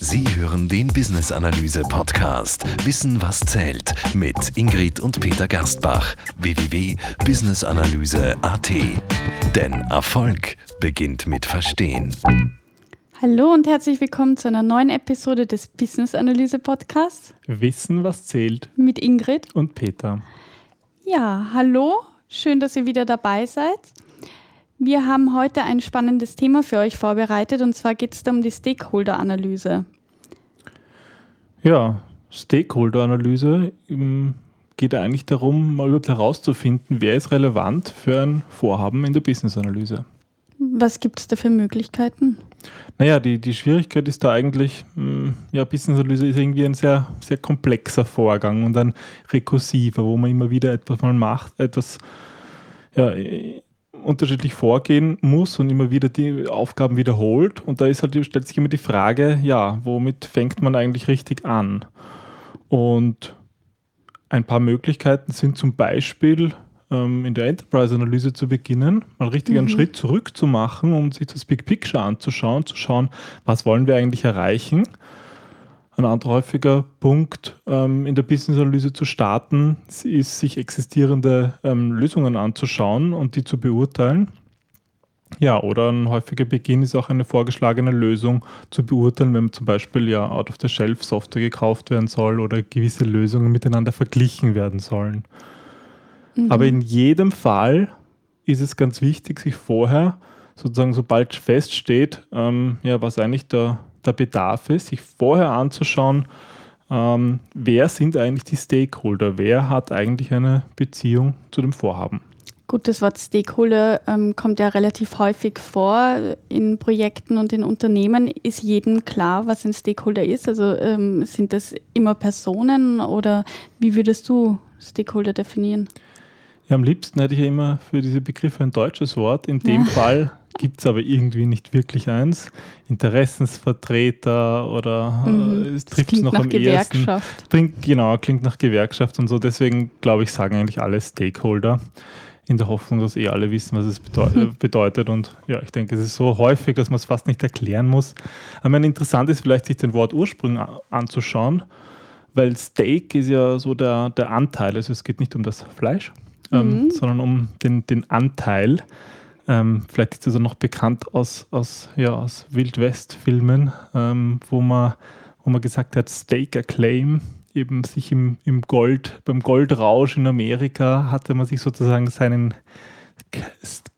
Sie hören den Business Analyse Podcast Wissen was zählt mit Ingrid und Peter Gerstbach www.businessanalyse.at. Denn Erfolg beginnt mit Verstehen. Hallo und herzlich willkommen zu einer neuen Episode des Business Analyse Podcasts Wissen was zählt mit Ingrid. und Peter. Ja, hallo, schön, dass ihr wieder dabei seid. Wir haben heute ein spannendes Thema für euch vorbereitet und zwar geht es um die Stakeholder-Analyse. Ja, Stakeholder-Analyse ähm, geht eigentlich darum, mal überhaupt herauszufinden, wer ist relevant für ein Vorhaben in der Business-Analyse. Was gibt es da für Möglichkeiten? Naja, die, die Schwierigkeit ist da eigentlich, mh, ja, Business-Analyse ist irgendwie ein sehr, sehr komplexer Vorgang und ein rekursiver, wo man immer wieder etwas mal macht, etwas ja, unterschiedlich vorgehen muss und immer wieder die Aufgaben wiederholt. Und da ist halt, stellt sich immer die Frage, ja, womit fängt man eigentlich richtig an? Und ein paar Möglichkeiten sind zum Beispiel ähm, in der Enterprise-Analyse zu beginnen, mal richtig einen Mhm. Schritt zurück zu machen, um sich das Big Picture anzuschauen, zu schauen, was wollen wir eigentlich erreichen. Ein anderer häufiger Punkt ähm, in der Business-Analyse zu starten, ist, sich existierende ähm, Lösungen anzuschauen und die zu beurteilen. Ja, oder ein häufiger Beginn ist auch eine vorgeschlagene Lösung zu beurteilen, wenn zum Beispiel ja Out-of-the-Shelf-Software gekauft werden soll oder gewisse Lösungen miteinander verglichen werden sollen. Mhm. Aber in jedem Fall ist es ganz wichtig, sich vorher, sozusagen sobald feststeht, ähm, ja, was eigentlich der, der Bedarf ist, sich vorher anzuschauen, ähm, wer sind eigentlich die Stakeholder, wer hat eigentlich eine Beziehung zu dem Vorhaben. Gut, das Wort Stakeholder ähm, kommt ja relativ häufig vor in Projekten und in Unternehmen. Ist jedem klar, was ein Stakeholder ist? Also ähm, sind das immer Personen oder wie würdest du Stakeholder definieren? Ja, am liebsten hätte ich ja immer für diese Begriffe ein deutsches Wort. In dem Ja. Fall gibt es aber irgendwie nicht wirklich eins. Interessensvertreter oder Mhm. äh, es trifft noch am ehesten. Gewerkschaft. Klingt, genau, klingt nach Gewerkschaft und so. Deswegen glaube ich, sagen eigentlich alle Stakeholder in der Hoffnung, dass eh alle wissen, was es bedeu äh, bedeutet. Und ja, ich denke, es ist so häufig, dass man es fast nicht erklären muss. Aber mein interessant ist vielleicht, sich den Wortursprung a- anzuschauen, weil Steak ist ja so der, der Anteil. Also es geht nicht um das Fleisch, ähm, Mhm. sondern um den, den Anteil. Ähm, vielleicht ist das auch noch bekannt aus, aus, ja, aus Wild-West-Filmen, ähm, wo, man, wo man gesagt hat, Steak a Claim, eben sich im, im Gold, beim Goldrausch in Amerika hatte man sich sozusagen seinen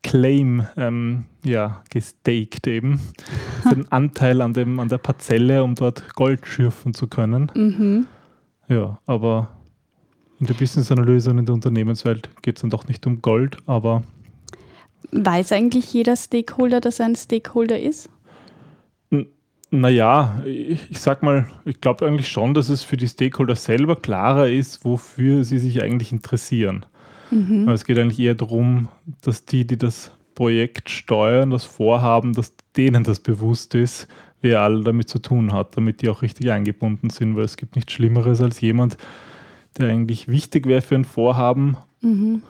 Claim ähm, ja, gestaked eben, seinen Anteil an, dem, an der Parzelle, um dort Gold schürfen zu können. Mhm. Ja, aber in der Business-Analyse und in der Unternehmenswelt geht es dann doch nicht um Gold, aber Weiß eigentlich jeder Stakeholder, dass er ein Stakeholder ist? Naja, ich, ich sag mal, ich glaube eigentlich schon, dass es für die Stakeholder selber klarer ist, wofür sie sich eigentlich interessieren. Mhm. Aber es geht eigentlich eher darum, dass die, die das Projekt steuern, das Vorhaben, dass denen das bewusst ist, wer alle damit zu tun hat, damit die auch richtig eingebunden sind, weil es gibt nichts Schlimmeres als jemand, der eigentlich wichtig wäre für ein Vorhaben, Mhm.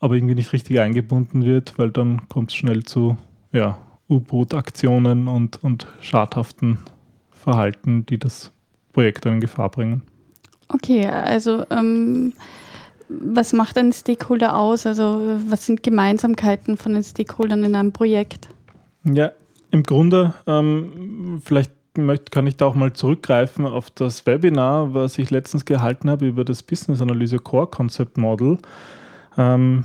Aber irgendwie nicht richtig eingebunden wird, weil dann kommt es schnell zu ja, U-Boot-Aktionen und, und schadhaften Verhalten, die das Projekt dann in Gefahr bringen. Okay, also ähm, was macht ein Stakeholder aus? Also was sind Gemeinsamkeiten von den Stakeholdern in einem Projekt? Ja, im Grunde, ähm, vielleicht möcht, kann ich da auch mal zurückgreifen auf das Webinar, was ich letztens gehalten habe über das Business Analyse Core Concept Model. Ähm,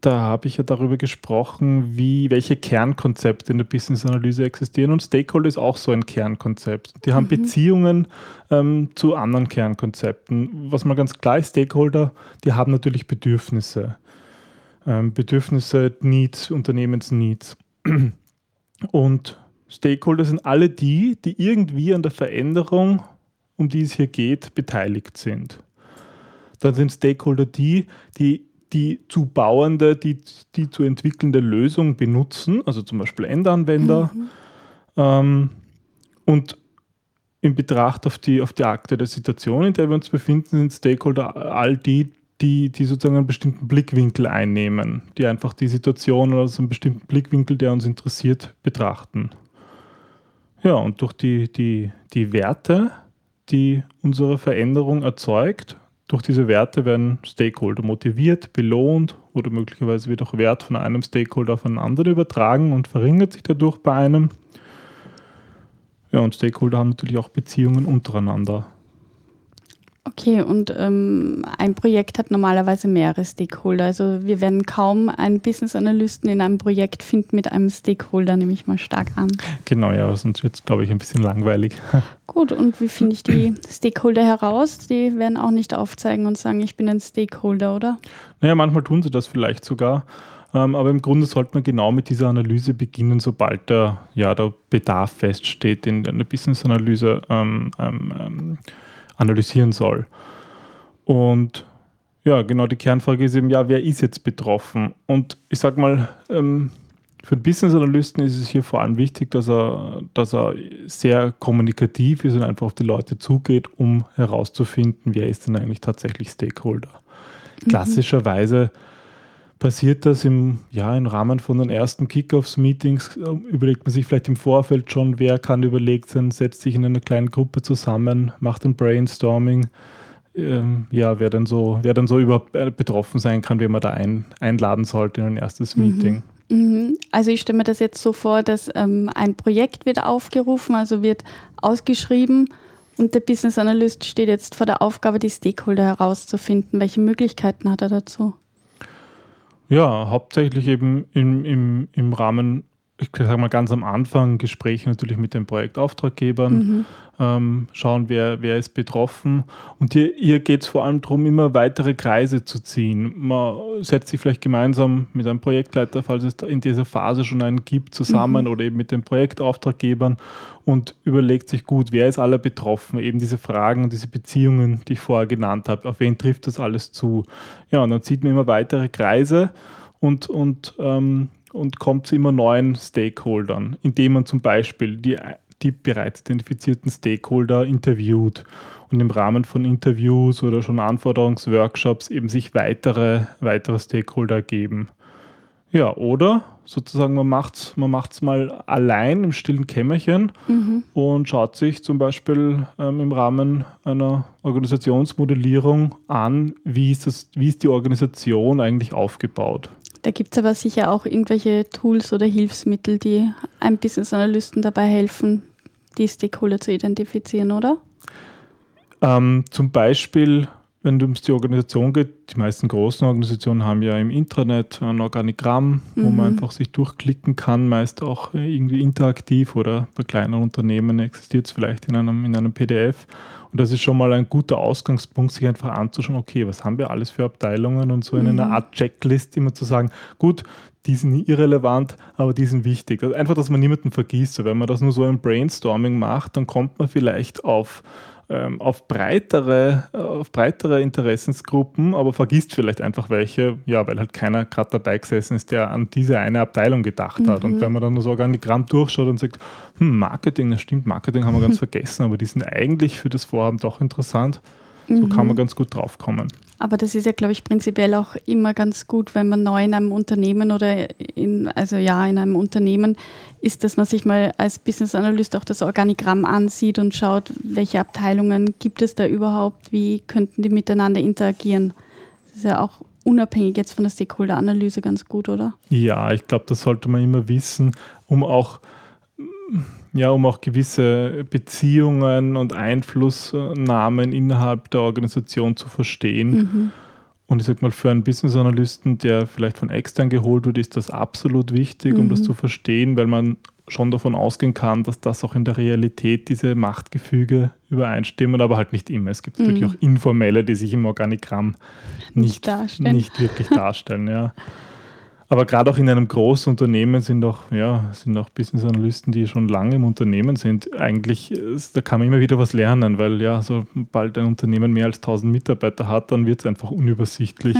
da habe ich ja darüber gesprochen, wie, welche Kernkonzepte in der Business-Analyse existieren und Stakeholder ist auch so ein Kernkonzept. Die haben Mhm. Beziehungen ähm, zu anderen Kernkonzepten. Was mal ganz klar ist, Stakeholder, die haben natürlich Bedürfnisse. Ähm, Bedürfnisse, Needs, Unternehmensneeds. Und Stakeholder sind alle die, die irgendwie an der Veränderung, um die es hier geht, beteiligt sind. Dann sind Stakeholder die, die die zu bauende, die, die zu entwickelnde Lösung benutzen, also zum Beispiel Endanwender. Mhm. Ähm, und in Betracht auf die, auf die aktuelle Situation, in der wir uns befinden, sind Stakeholder all die, die, die sozusagen einen bestimmten Blickwinkel einnehmen, die einfach die Situation aus einem bestimmten Blickwinkel, der uns interessiert, betrachten. Ja, und durch die, die, die Werte, die unsere Veränderung erzeugt, durch diese Werte werden Stakeholder motiviert, belohnt oder möglicherweise wird auch Wert von einem Stakeholder auf einen anderen übertragen und verringert sich dadurch bei einem. Ja, und Stakeholder haben natürlich auch Beziehungen untereinander. Okay, und ähm, ein Projekt hat normalerweise mehrere Stakeholder. Also wir werden kaum einen Business Analysten in einem Projekt finden mit einem Stakeholder, nehme ich mal stark an. Genau, ja, sonst wird es, glaube ich, ein bisschen langweilig. Gut, und wie finde ich die Stakeholder heraus? Die werden auch nicht aufzeigen und sagen, ich bin ein Stakeholder, oder? Naja, manchmal tun sie das vielleicht sogar. Ähm, aber im Grunde sollte man genau mit dieser Analyse beginnen, sobald der, ja, der Bedarf feststeht, in der Business-Analyse ähm, ähm, ähm analysieren soll. Und ja, genau die Kernfrage ist eben, ja, wer ist jetzt betroffen? Und ich sage mal, ähm, für Business Analysten ist es hier vor allem wichtig, dass er, dass er sehr kommunikativ ist und einfach auf die Leute zugeht, um herauszufinden, wer ist denn eigentlich tatsächlich Stakeholder. Mhm. Klassischerweise passiert das im, ja, im Rahmen von den ersten Kickoffs-Meetings, überlegt man sich vielleicht im Vorfeld schon, wer kann überlegt sein, setzt sich in einer kleinen Gruppe zusammen, macht ein Brainstorming, ähm, ja, wer dann so, wer dann so überhaupt äh, betroffen sein kann, wen man da ein, einladen sollte in ein erstes mhm. Meeting. Mhm. Also ich stelle mir das jetzt so vor, dass ähm, ein Projekt wird aufgerufen, also wird ausgeschrieben und der Business Analyst steht jetzt vor der Aufgabe, die Stakeholder herauszufinden. Welche Möglichkeiten hat er dazu? Ja, hauptsächlich eben im, im, im Rahmen, ich sage mal ganz am Anfang, Gespräche natürlich mit den Projektauftraggebern, mhm. Ähm, schauen, wer, wer ist betroffen. Und hier, hier geht es vor allem darum, immer weitere Kreise zu ziehen. Man setzt sich vielleicht gemeinsam mit einem Projektleiter, falls es in dieser Phase schon einen gibt, zusammen mhm. oder eben mit den Projektauftraggebern und überlegt sich gut, wer ist alle betroffen, eben diese Fragen und diese Beziehungen, die ich vorher genannt habe, auf wen trifft das alles zu. Ja, und dann zieht man immer weitere Kreise und, und, ähm, und kommt zu immer neuen Stakeholdern, indem man zum Beispiel die, die bereits identifizierten Stakeholder interviewt und im Rahmen von Interviews oder schon Anforderungsworkshops eben sich weitere, weitere Stakeholder geben. Ja, oder sozusagen, man macht es man macht's mal allein im stillen Kämmerchen mhm. und schaut sich zum Beispiel ähm, im Rahmen einer Organisationsmodellierung an, wie ist, das, wie ist die Organisation eigentlich aufgebaut. Da gibt es aber sicher auch irgendwelche Tools oder Hilfsmittel, die einem Business Analysten dabei helfen, die Stakeholder zu identifizieren, oder? Ähm, zum Beispiel wenn es um die Organisation geht, die meisten großen Organisationen haben ja im Intranet ein Organigramm, mhm. wo man mhm. einfach sich durchklicken kann, meist auch irgendwie interaktiv oder bei kleinen Unternehmen existiert es vielleicht in einem, in einem PDF. Und das ist schon mal ein guter Ausgangspunkt, sich einfach anzuschauen, okay, was haben wir alles für Abteilungen und so in mhm. einer Art Checklist immer zu sagen, gut, die sind irrelevant, aber die sind wichtig. Also einfach, dass man niemanden vergisst. wenn man das nur so im Brainstorming macht, dann kommt man vielleicht auf ähm, auf, breitere, auf breitere Interessensgruppen, aber vergisst vielleicht einfach welche, ja, weil halt keiner gerade dabei gesessen ist, der an diese eine Abteilung gedacht mhm. hat. Und mhm. wenn man dann nur so Organigramm durchschaut und sagt, hm, Marketing, das stimmt, Marketing haben wir ganz vergessen, aber die sind eigentlich für das Vorhaben doch interessant, so mhm. kann man ganz gut draufkommen. Aber das ist ja, glaube ich, prinzipiell auch immer ganz gut, wenn man neu in einem Unternehmen oder in, also ja, in einem Unternehmen ist, dass man sich mal als Business Analyst auch das Organigramm ansieht und schaut, welche Abteilungen gibt es da überhaupt, wie könnten die miteinander interagieren. Das ist ja auch unabhängig jetzt von der Stakeholder-Analyse ganz gut, oder? Ja, ich glaube, das sollte man immer wissen, um auch ja, um auch gewisse Beziehungen und Einflussnahmen innerhalb der Organisation zu verstehen. Mhm. Und ich sage mal, für einen Business Analysten, der vielleicht von extern geholt wird, ist das absolut wichtig, mhm. um das mhm. zu verstehen, weil man schon davon ausgehen kann, dass das auch in der Realität diese Machtgefüge übereinstimmen, aber halt nicht immer. Es gibt mhm. natürlich auch informelle, die sich im Organigramm nicht, nicht, nicht wirklich darstellen. Ja. Aber gerade auch in einem großen Unternehmen sind auch, ja, sind auch Business Analysten, die schon lange im Unternehmen sind. Eigentlich, da kann man immer wieder was lernen, weil ja, sobald ein Unternehmen mehr als 1000 Mitarbeiter hat, dann wird es einfach unübersichtlich.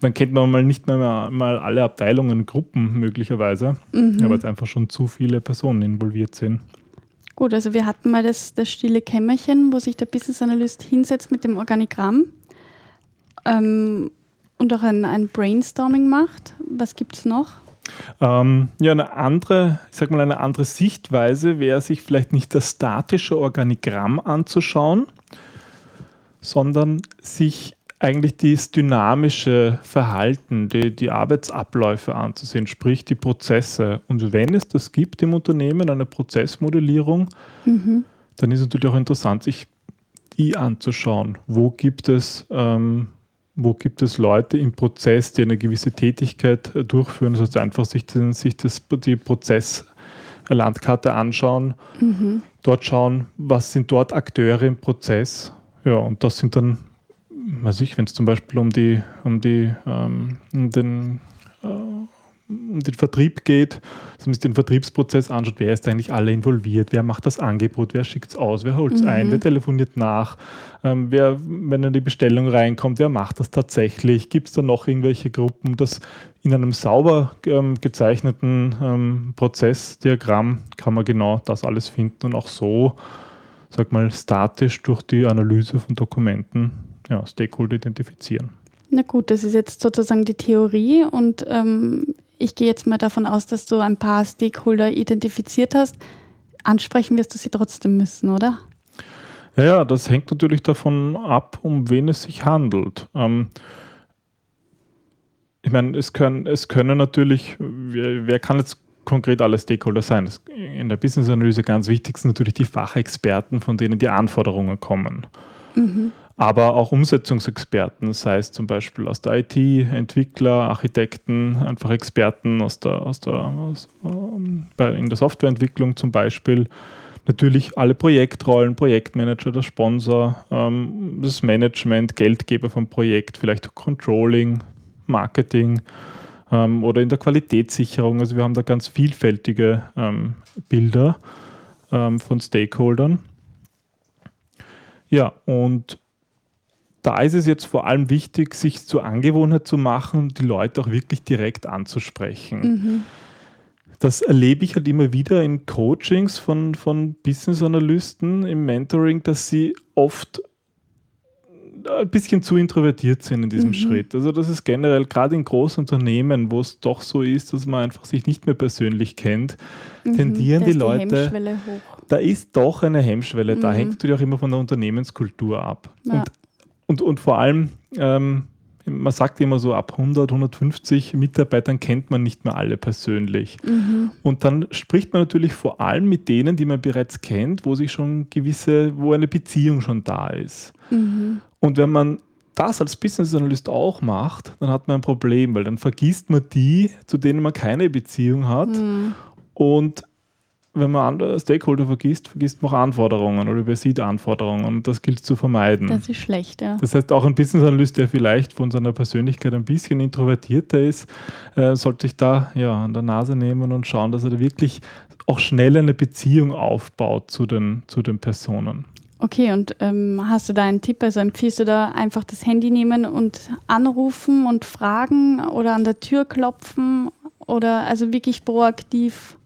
Dann kennt man mal nicht mehr mal alle Abteilungen, Gruppen möglicherweise, mhm. weil es einfach schon zu viele Personen involviert sind. Gut, also wir hatten mal das, das stille Kämmerchen, wo sich der Business Analyst hinsetzt mit dem Organigramm. Ähm, und auch ein, ein Brainstorming macht. Was gibt es noch? Ähm, ja, eine andere, ich sag mal, eine andere Sichtweise wäre, sich vielleicht nicht das statische Organigramm anzuschauen, sondern sich eigentlich das dynamische Verhalten, die, die Arbeitsabläufe anzusehen, sprich die Prozesse. Und wenn es das gibt im Unternehmen, eine Prozessmodellierung, mhm. dann ist es natürlich auch interessant, sich die anzuschauen. Wo gibt es, ähm, wo gibt es Leute im Prozess, die eine gewisse Tätigkeit äh, durchführen, das heißt einfach sich, den, sich das, die Prozesslandkarte anschauen, mhm. dort schauen, was sind dort Akteure im Prozess. Ja, und das sind dann weiß ich, wenn es zum Beispiel um die, um die, ähm, um den, äh, um den Vertrieb geht, dass man sich den Vertriebsprozess anschaut, wer ist eigentlich alle involviert, wer macht das Angebot, wer schickt es aus, wer holt es mhm. ein, wer telefoniert nach, ähm, wer, wenn in die Bestellung reinkommt, wer macht das tatsächlich, gibt es da noch irgendwelche Gruppen, das in einem sauber ähm, gezeichneten ähm, Prozessdiagramm kann man genau das alles finden und auch so, sag mal, statisch durch die Analyse von Dokumenten ja, Stakeholder identifizieren. Na gut, das ist jetzt sozusagen die Theorie und ähm, ich gehe jetzt mal davon aus, dass du ein paar Stakeholder identifiziert hast. Ansprechen wirst du sie trotzdem müssen, oder? Ja, ja das hängt natürlich davon ab, um wen es sich handelt. Ähm, ich meine, es können, es können natürlich, wer, wer kann jetzt konkret alle Stakeholder sein? In der Business-Analyse ganz wichtig sind natürlich die Fachexperten, von denen die Anforderungen kommen. Mhm aber auch Umsetzungsexperten, sei es zum Beispiel aus der IT, Entwickler, Architekten, einfach Experten aus der, aus der, aus, ähm, in der Softwareentwicklung zum Beispiel. Natürlich alle Projektrollen, Projektmanager, der Sponsor, ähm, das Management, Geldgeber vom Projekt, vielleicht Controlling, Marketing ähm, oder in der Qualitätssicherung. Also wir haben da ganz vielfältige Bilder von Stakeholdern. Ja, und da ist es jetzt vor allem wichtig, sich zur Angewohnheit zu machen, die Leute auch wirklich direkt anzusprechen. Mhm. Das erlebe ich halt immer wieder in Coachings von, von Business-Analysten im Mentoring, dass sie oft ein bisschen zu introvertiert sind in diesem mhm. Schritt. Also das ist generell gerade in großen Unternehmen, wo es doch so ist, dass man einfach sich nicht mehr persönlich kennt, mhm. tendieren die Leute. Die da ist doch eine Hemmschwelle. Mhm. Da hängt natürlich auch immer von der Unternehmenskultur ab. Ja. Und und, und vor allem, ähm, man sagt immer so, ab 100, 150 Mitarbeitern kennt man nicht mehr alle persönlich. Mhm. Und dann spricht man natürlich vor allem mit denen, die man bereits kennt, wo sich schon gewisse, wo eine Beziehung schon da ist. Mhm. Und wenn man das als Business Analyst auch macht, dann hat man ein Problem, weil dann vergisst man die, zu denen man keine Beziehung hat. Mhm. Und wenn man andere Stakeholder vergisst, vergisst man auch Anforderungen oder übersieht Anforderungen und das gilt zu vermeiden. Das ist schlecht, ja. Das heißt, auch ein Business Analyst, der vielleicht von seiner Persönlichkeit ein bisschen introvertierter ist, äh, sollte sich da ja an der Nase nehmen und schauen, dass er da wirklich auch schnell eine Beziehung aufbaut zu den, zu den Personen. Okay, und ähm, hast du da einen Tipp? Also empfiehlst du da einfach das Handy nehmen und anrufen und fragen oder an der Tür klopfen oder also wirklich proaktiv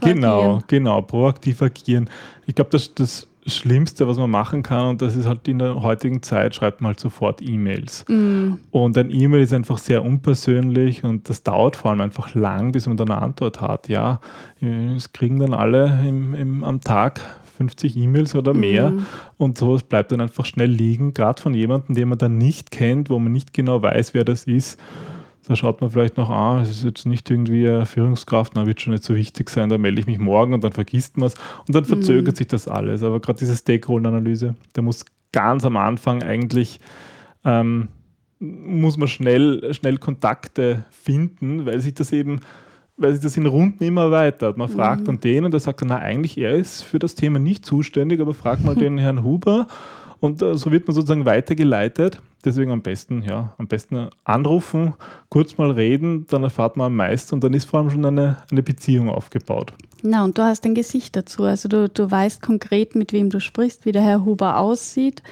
genau, agieren. genau, proaktiv agieren. Ich glaube, das, das Schlimmste, was man machen kann, und das ist halt in der heutigen Zeit, schreibt man halt sofort E-Mails. Mm. Und ein E-Mail ist einfach sehr unpersönlich und das dauert vor allem einfach lang, bis man dann eine Antwort hat. Ja, es kriegen dann alle im, im, am Tag 50 E-Mails oder mehr mm. und sowas bleibt dann einfach schnell liegen, gerade von jemandem, den man dann nicht kennt, wo man nicht genau weiß, wer das ist. Da schaut man vielleicht noch, ah, es ist jetzt nicht irgendwie eine Führungskraft, na, wird schon nicht so wichtig sein, da melde ich mich morgen und dann vergisst man es und dann verzögert mhm. sich das alles. Aber gerade diese Stakeholder-Analyse, da muss ganz am Anfang eigentlich, ähm, muss man schnell, schnell Kontakte finden, weil sich das eben, weil sich das in Runden immer erweitert. Man fragt mhm. dann den und der sagt dann, na, eigentlich er ist für das Thema nicht zuständig, aber frag mal den Herrn Huber und äh, so wird man sozusagen weitergeleitet. Deswegen am besten, ja, am besten anrufen, kurz mal reden, dann erfahrt man am meisten und dann ist vor allem schon eine, eine Beziehung aufgebaut. Na, und du hast ein Gesicht dazu. Also du, du weißt konkret, mit wem du sprichst, wie der Herr Huber aussieht.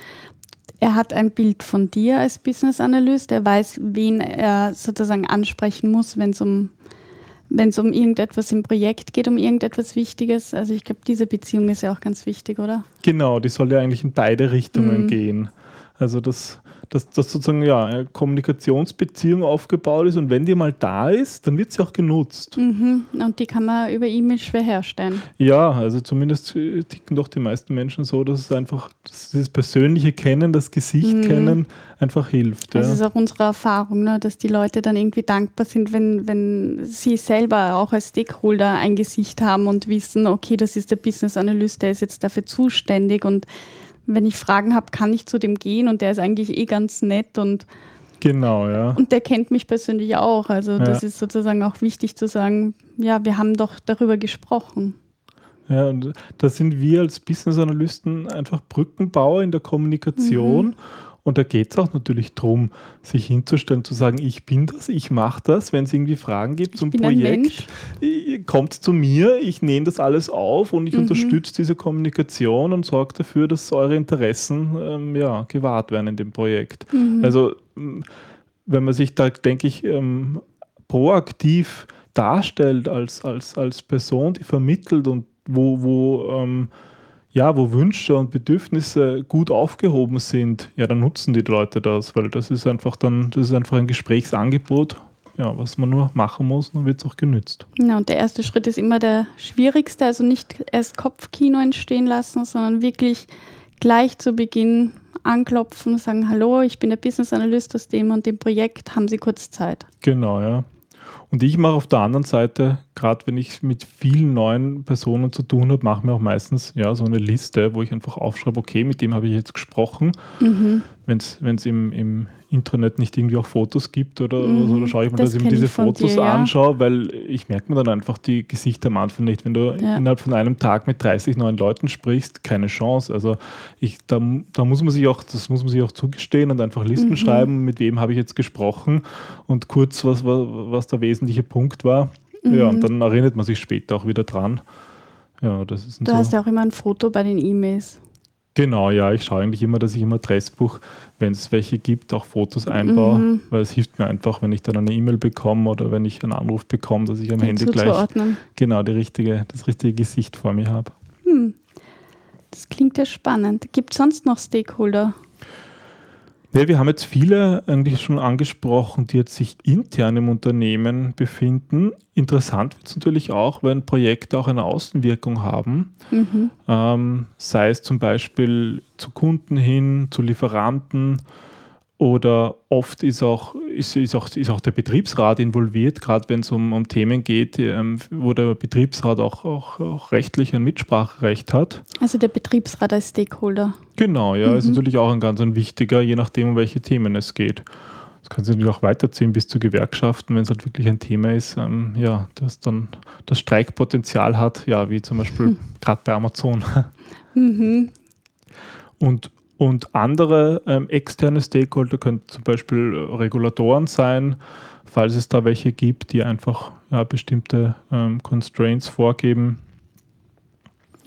Er hat ein Bild von dir als Business Analyst. Er weiß, wen er sozusagen ansprechen muss, wenn es um wenn es um irgendetwas im Projekt geht, um irgendetwas Wichtiges. Also ich glaube, diese Beziehung ist ja auch ganz wichtig, oder? Genau, die soll ja eigentlich in beide Richtungen mhm. gehen. Also das, dass, dass sozusagen ja, eine Kommunikationsbeziehung aufgebaut ist und wenn die mal da ist, dann wird sie auch genutzt. Mhm. Und die kann man über E-Mail schwer herstellen. Ja, also zumindest äh, ticken doch die meisten Menschen so, dass es einfach dass das persönliche Kennen, das Gesicht Mhm. kennen einfach hilft. Das Ja. ist auch unsere Erfahrung, ne? dass die Leute dann irgendwie dankbar sind, wenn, wenn sie selber auch als Stakeholder ein Gesicht haben und wissen, okay, das ist der Business Analyst, der ist jetzt dafür zuständig und wenn ich Fragen habe, kann ich zu dem gehen und der ist eigentlich eh ganz nett und, Genau, ja. und der kennt mich persönlich auch. Also das ist sozusagen auch wichtig zu sagen, ja, wir haben doch darüber gesprochen. Ja, und da sind wir als Business Analysten einfach Brückenbauer in der Kommunikation. Mhm. Und da geht es auch natürlich darum, sich hinzustellen, zu sagen, ich bin das, ich mache das. Wenn es irgendwie Fragen gibt zum. Projekt, kommt zu mir, ich nehme das alles auf und ich Mhm. unterstütze diese Kommunikation und sorge dafür, dass eure Interessen ähm, ja, gewahrt werden in dem Projekt. Mhm. Also wenn man sich da, denke ich, ähm, proaktiv darstellt als, als, als Person, die vermittelt und wo, wo, ähm, ja, wo Wünsche und Bedürfnisse gut aufgehoben sind, ja, dann nutzen die Leute das, weil das ist einfach dann, das ist einfach ein Gesprächsangebot, ja, was man nur machen muss, dann wird es auch genützt. Ja, und der erste Schritt ist immer der schwierigste, also nicht erst Kopfkino entstehen lassen, sondern wirklich gleich zu Beginn anklopfen, sagen, hallo, ich bin der Business Analyst aus dem und dem Projekt, haben Sie kurz Zeit? Genau, ja. Und ich mache auf der anderen Seite, gerade wenn ich mit vielen neuen Personen zu tun habe, mache mir auch meistens ja, so eine Liste, wo ich einfach aufschreibe, okay, mit dem habe ich jetzt gesprochen. Mhm. Wenn es im, im Internet nicht irgendwie auch Fotos gibt oder, Mhm, so, dann schaue ich mir, das dass ich mir kenn diese Fotos dir, ja. anschaue, weil ich merke mir dann einfach die Gesichter am Anfang nicht. Wenn du Ja. innerhalb von einem Tag mit 30 neuen Leuten sprichst, keine Chance. Also ich, da, da muss man sich auch, das muss man sich auch zugestehen und einfach Listen Mhm. schreiben, mit wem habe ich jetzt gesprochen und kurz, was, was, was der wesentliche Punkt war. Ja, und Mhm. dann erinnert man sich später auch wieder dran. Ja, das ist Du so. hast ja auch immer ein Foto bei den E-Mails. Genau, ja, ich schaue eigentlich immer, dass ich im Adressbuch, wenn es welche gibt, auch Fotos einbaue, Mhm. weil es hilft mir einfach, wenn ich dann eine E-Mail bekomme oder wenn ich einen Anruf bekomme, dass ich am Handy gleich genau die richtige, das richtige Gesicht vor mir habe. Hm. Das klingt ja spannend. Gibt es sonst noch Stakeholder? Ja, wir haben jetzt viele eigentlich schon angesprochen, die jetzt sich intern im Unternehmen befinden. Interessant wird es natürlich auch, wenn Projekte auch eine Außenwirkung haben. Mhm. ähm, sei es zum Beispiel zu Kunden hin, zu Lieferanten oder oft ist auch, ist, ist auch, ist auch der Betriebsrat involviert, gerade wenn es um, um Themen geht, ähm, wo der Betriebsrat auch, auch, auch rechtlich ein Mitspracherecht hat. Also der Betriebsrat als Stakeholder. Genau, ja, ist Mhm. natürlich auch ein ganz ein wichtiger, je nachdem, um welche Themen es geht. Das kann sich natürlich auch weiterziehen bis zu Gewerkschaften, wenn es halt wirklich ein Thema ist, ähm, ja, das dann das Streikpotenzial hat, ja, wie zum Beispiel Hm. gerade bei Amazon. Mhm. Und, und andere ähm, externe Stakeholder können zum Beispiel äh, Regulatoren sein, falls es da welche gibt, die einfach ja, bestimmte ähm, Constraints vorgeben.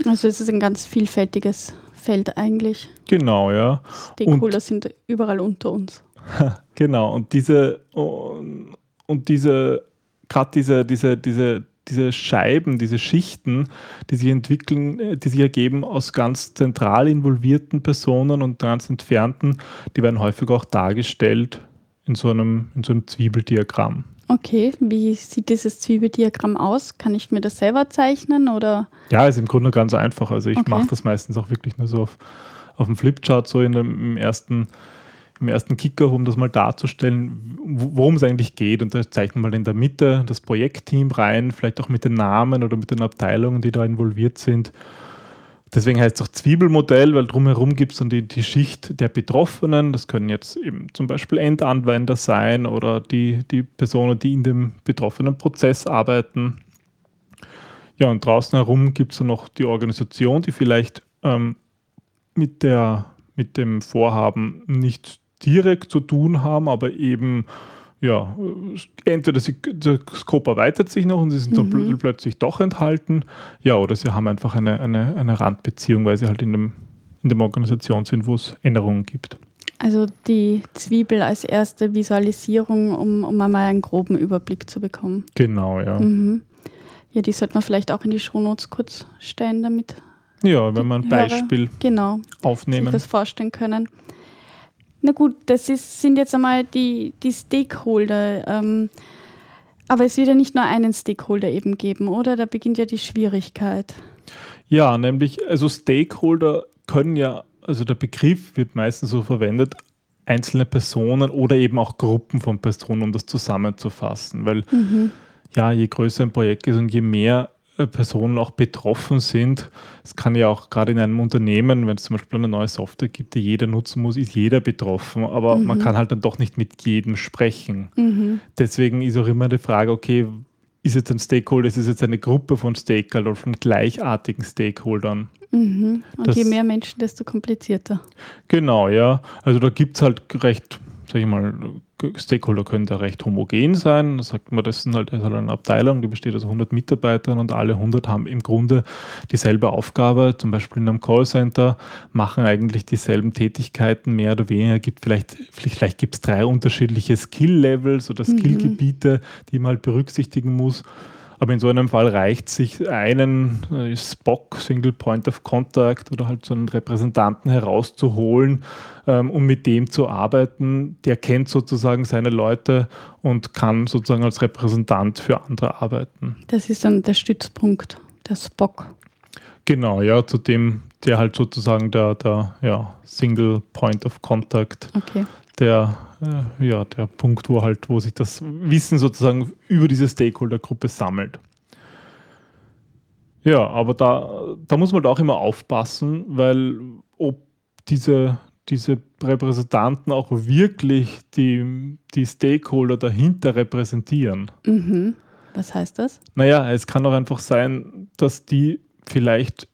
Also es ist ein ganz vielfältiges Feld eigentlich. Genau, ja. Stakeholder sind überall unter uns. Genau. Und diese und, und diese, gerade diese, diese, diese, diese Scheiben, diese Schichten, die sich entwickeln, äh, die sich ergeben aus ganz zentral involvierten Personen und ganz entfernten, die werden häufig auch dargestellt in so einem, in so einem Zwiebeldiagramm. Okay, wie sieht dieses Zwiebeldiagramm aus? Kann ich mir das selber zeichnen oder? Ja, ist im Grunde ganz einfach. Also ich Okay. mache das meistens auch wirklich nur so auf, auf dem Flipchart, so in dem, im ersten, im ersten Kicker, um das mal darzustellen, wo- worum es eigentlich geht. Und da zeichnen wir in der Mitte das Projektteam rein, vielleicht auch mit den Namen oder mit den Abteilungen, die da involviert sind. Deswegen heißt es auch Zwiebelmodell, weil drumherum gibt es dann die, die Schicht der Betroffenen. Das können jetzt eben zum Beispiel Endanwender sein oder die, die Personen, die in dem betroffenen Prozess arbeiten. Ja, und draußen herum gibt es dann noch die Organisation, die vielleicht ähm, mit, der, mit dem Vorhaben nicht direkt zu tun haben, aber eben, ja, entweder sie, der Scope erweitert sich noch und sie sind dann Mhm. pl plötzlich doch enthalten, ja, oder sie haben einfach eine, eine, eine Randbeziehung, weil sie halt in dem, in dem Organisation sind, wo es Änderungen gibt. Also die Zwiebel als erste Visualisierung, um, um einmal einen groben Überblick zu bekommen. Genau, ja. Mhm. Ja, die sollte man vielleicht auch in die Shownotes kurz stellen, damit Ja, wenn wir ein Hörer- Beispiel genau sich aufnehmen. das vorstellen können. Na gut, das ist, sind jetzt einmal die, die Stakeholder. Ähm, aber es wird ja nicht nur einen Stakeholder eben geben, oder? Da beginnt ja die Schwierigkeit. Ja, nämlich, also Stakeholder können ja, also der Begriff wird meistens so verwendet, einzelne Personen oder eben auch Gruppen von Personen, um das zusammenzufassen. Weil mhm. ja, je größer ein Projekt ist und je mehr Personen auch betroffen sind. Es kann ja auch gerade in einem Unternehmen, wenn es zum Beispiel eine neue Software gibt, die jeder nutzen muss, ist jeder betroffen, aber mhm. man kann halt dann doch nicht mit jedem sprechen. Mhm. Deswegen ist auch immer die Frage, okay, ist jetzt ein Stakeholder, ist es jetzt eine Gruppe von Stakeholdern oder von gleichartigen Stakeholdern? Mhm. Und das, je mehr Menschen, desto komplizierter. Genau, ja. Also da gibt es halt recht sag ich mal, Stakeholder können da recht homogen sein. Da sagt man, das, sind halt, das ist halt eine Abteilung, die besteht aus 100 Mitarbeitern und alle 100 haben im Grunde dieselbe Aufgabe. Zum Beispiel in einem Callcenter machen eigentlich dieselben Tätigkeiten mehr oder weniger. Gibt vielleicht, vielleicht gibt es drei unterschiedliche Skill-Levels oder mhm. Skill-Gebiete, die man halt berücksichtigen muss. Aber in so einem Fall reicht sich einen äh, Spock, Single Point of Contact oder halt so einen Repräsentanten herauszuholen, ähm, um mit dem zu arbeiten. Der kennt sozusagen seine Leute und kann sozusagen als Repräsentant für andere arbeiten. Das ist dann der Stützpunkt, der Spock. Genau, ja, zu dem, der halt sozusagen der, der ja, Single Point of Contact, okay. der ja, der Punkt, wo halt, wo sich das Wissen sozusagen über diese Stakeholder-Gruppe sammelt. Ja, aber da, da muss man halt auch immer aufpassen, weil ob diese, diese Repräsentanten auch wirklich die, die Stakeholder dahinter repräsentieren. Mhm. Was heißt das? Naja, es kann auch einfach sein, dass die vielleicht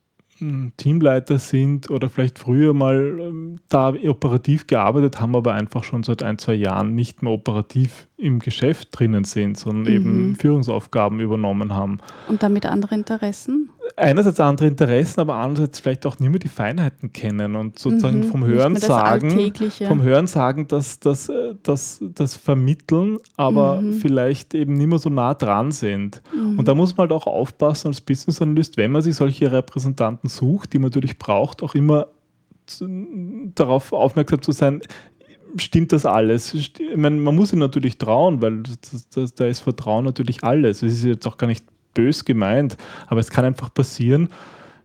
Teamleiter sind oder vielleicht früher mal ähm, da operativ gearbeitet haben, aber einfach schon seit ein, zwei Jahren nicht mehr operativ im Geschäft drinnen sind, sondern mhm. eben Führungsaufgaben übernommen haben. Und damit andere Interessen? Einerseits andere Interessen, aber andererseits vielleicht auch nicht mehr die Feinheiten kennen und sozusagen mhm. vom Hören sagen, vom Hören sagen, dass das, das, das vermitteln, aber mhm. vielleicht eben nicht mehr so nah dran sind. Mhm. Und da muss man halt auch aufpassen als Business Analyst, wenn man sich solche Repräsentanten sucht, die man natürlich braucht, auch immer darauf aufmerksam zu sein, stimmt das alles? Ich meine, man muss ihm natürlich trauen, weil da ist Vertrauen natürlich alles. Es ist jetzt auch gar nicht bös gemeint, aber es kann einfach passieren,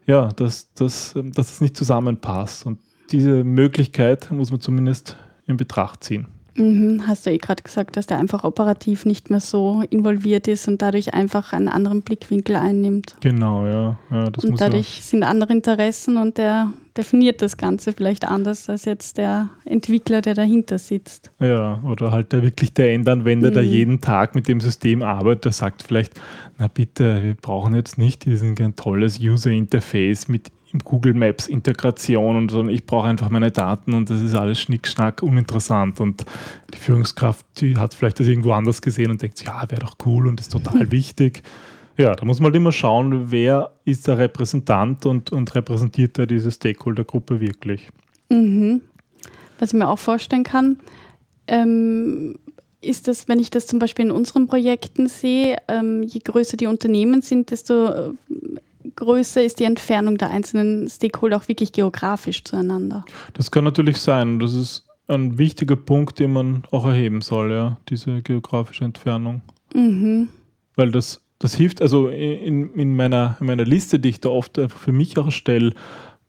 ja, dass, dass, dass es nicht zusammenpasst. Und diese Möglichkeit muss man zumindest in Betracht ziehen. Mhm, hast du eh gerade gesagt, dass der einfach operativ nicht mehr so involviert ist und dadurch einfach einen anderen Blickwinkel einnimmt. Genau, ja. ja und dadurch sind andere Interessen und der definiert das Ganze vielleicht anders als jetzt der Entwickler, der dahinter sitzt. Ja, oder halt der wirklich der Endanwender, mhm. der jeden Tag mit dem System arbeitet, der sagt vielleicht, na bitte, wir brauchen jetzt nicht diesen ein tolles User Interface mit Google Maps Integration und so. Ich brauche einfach meine Daten und das ist alles Schnickschnack, uninteressant. Und die Führungskraft, die hat vielleicht das irgendwo anders gesehen und denkt, ja, wäre doch cool und ist total wichtig. Ja, da muss man halt immer schauen, wer ist der Repräsentant und, und repräsentiert er diese Stakeholder-Gruppe wirklich. Mhm. Was ich mir auch vorstellen kann, ähm, ist das, wenn ich das zum Beispiel in unseren Projekten sehe, ähm, je größer die Unternehmen sind, desto größer ist die Entfernung der einzelnen Stakeholder auch wirklich geografisch zueinander. Das kann natürlich sein. Das ist ein wichtiger Punkt, den man auch erheben soll, ja, diese geografische Entfernung. Mhm. Weil das, das hilft, also in, in, meiner, in meiner Liste, die ich da oft für mich auch stelle,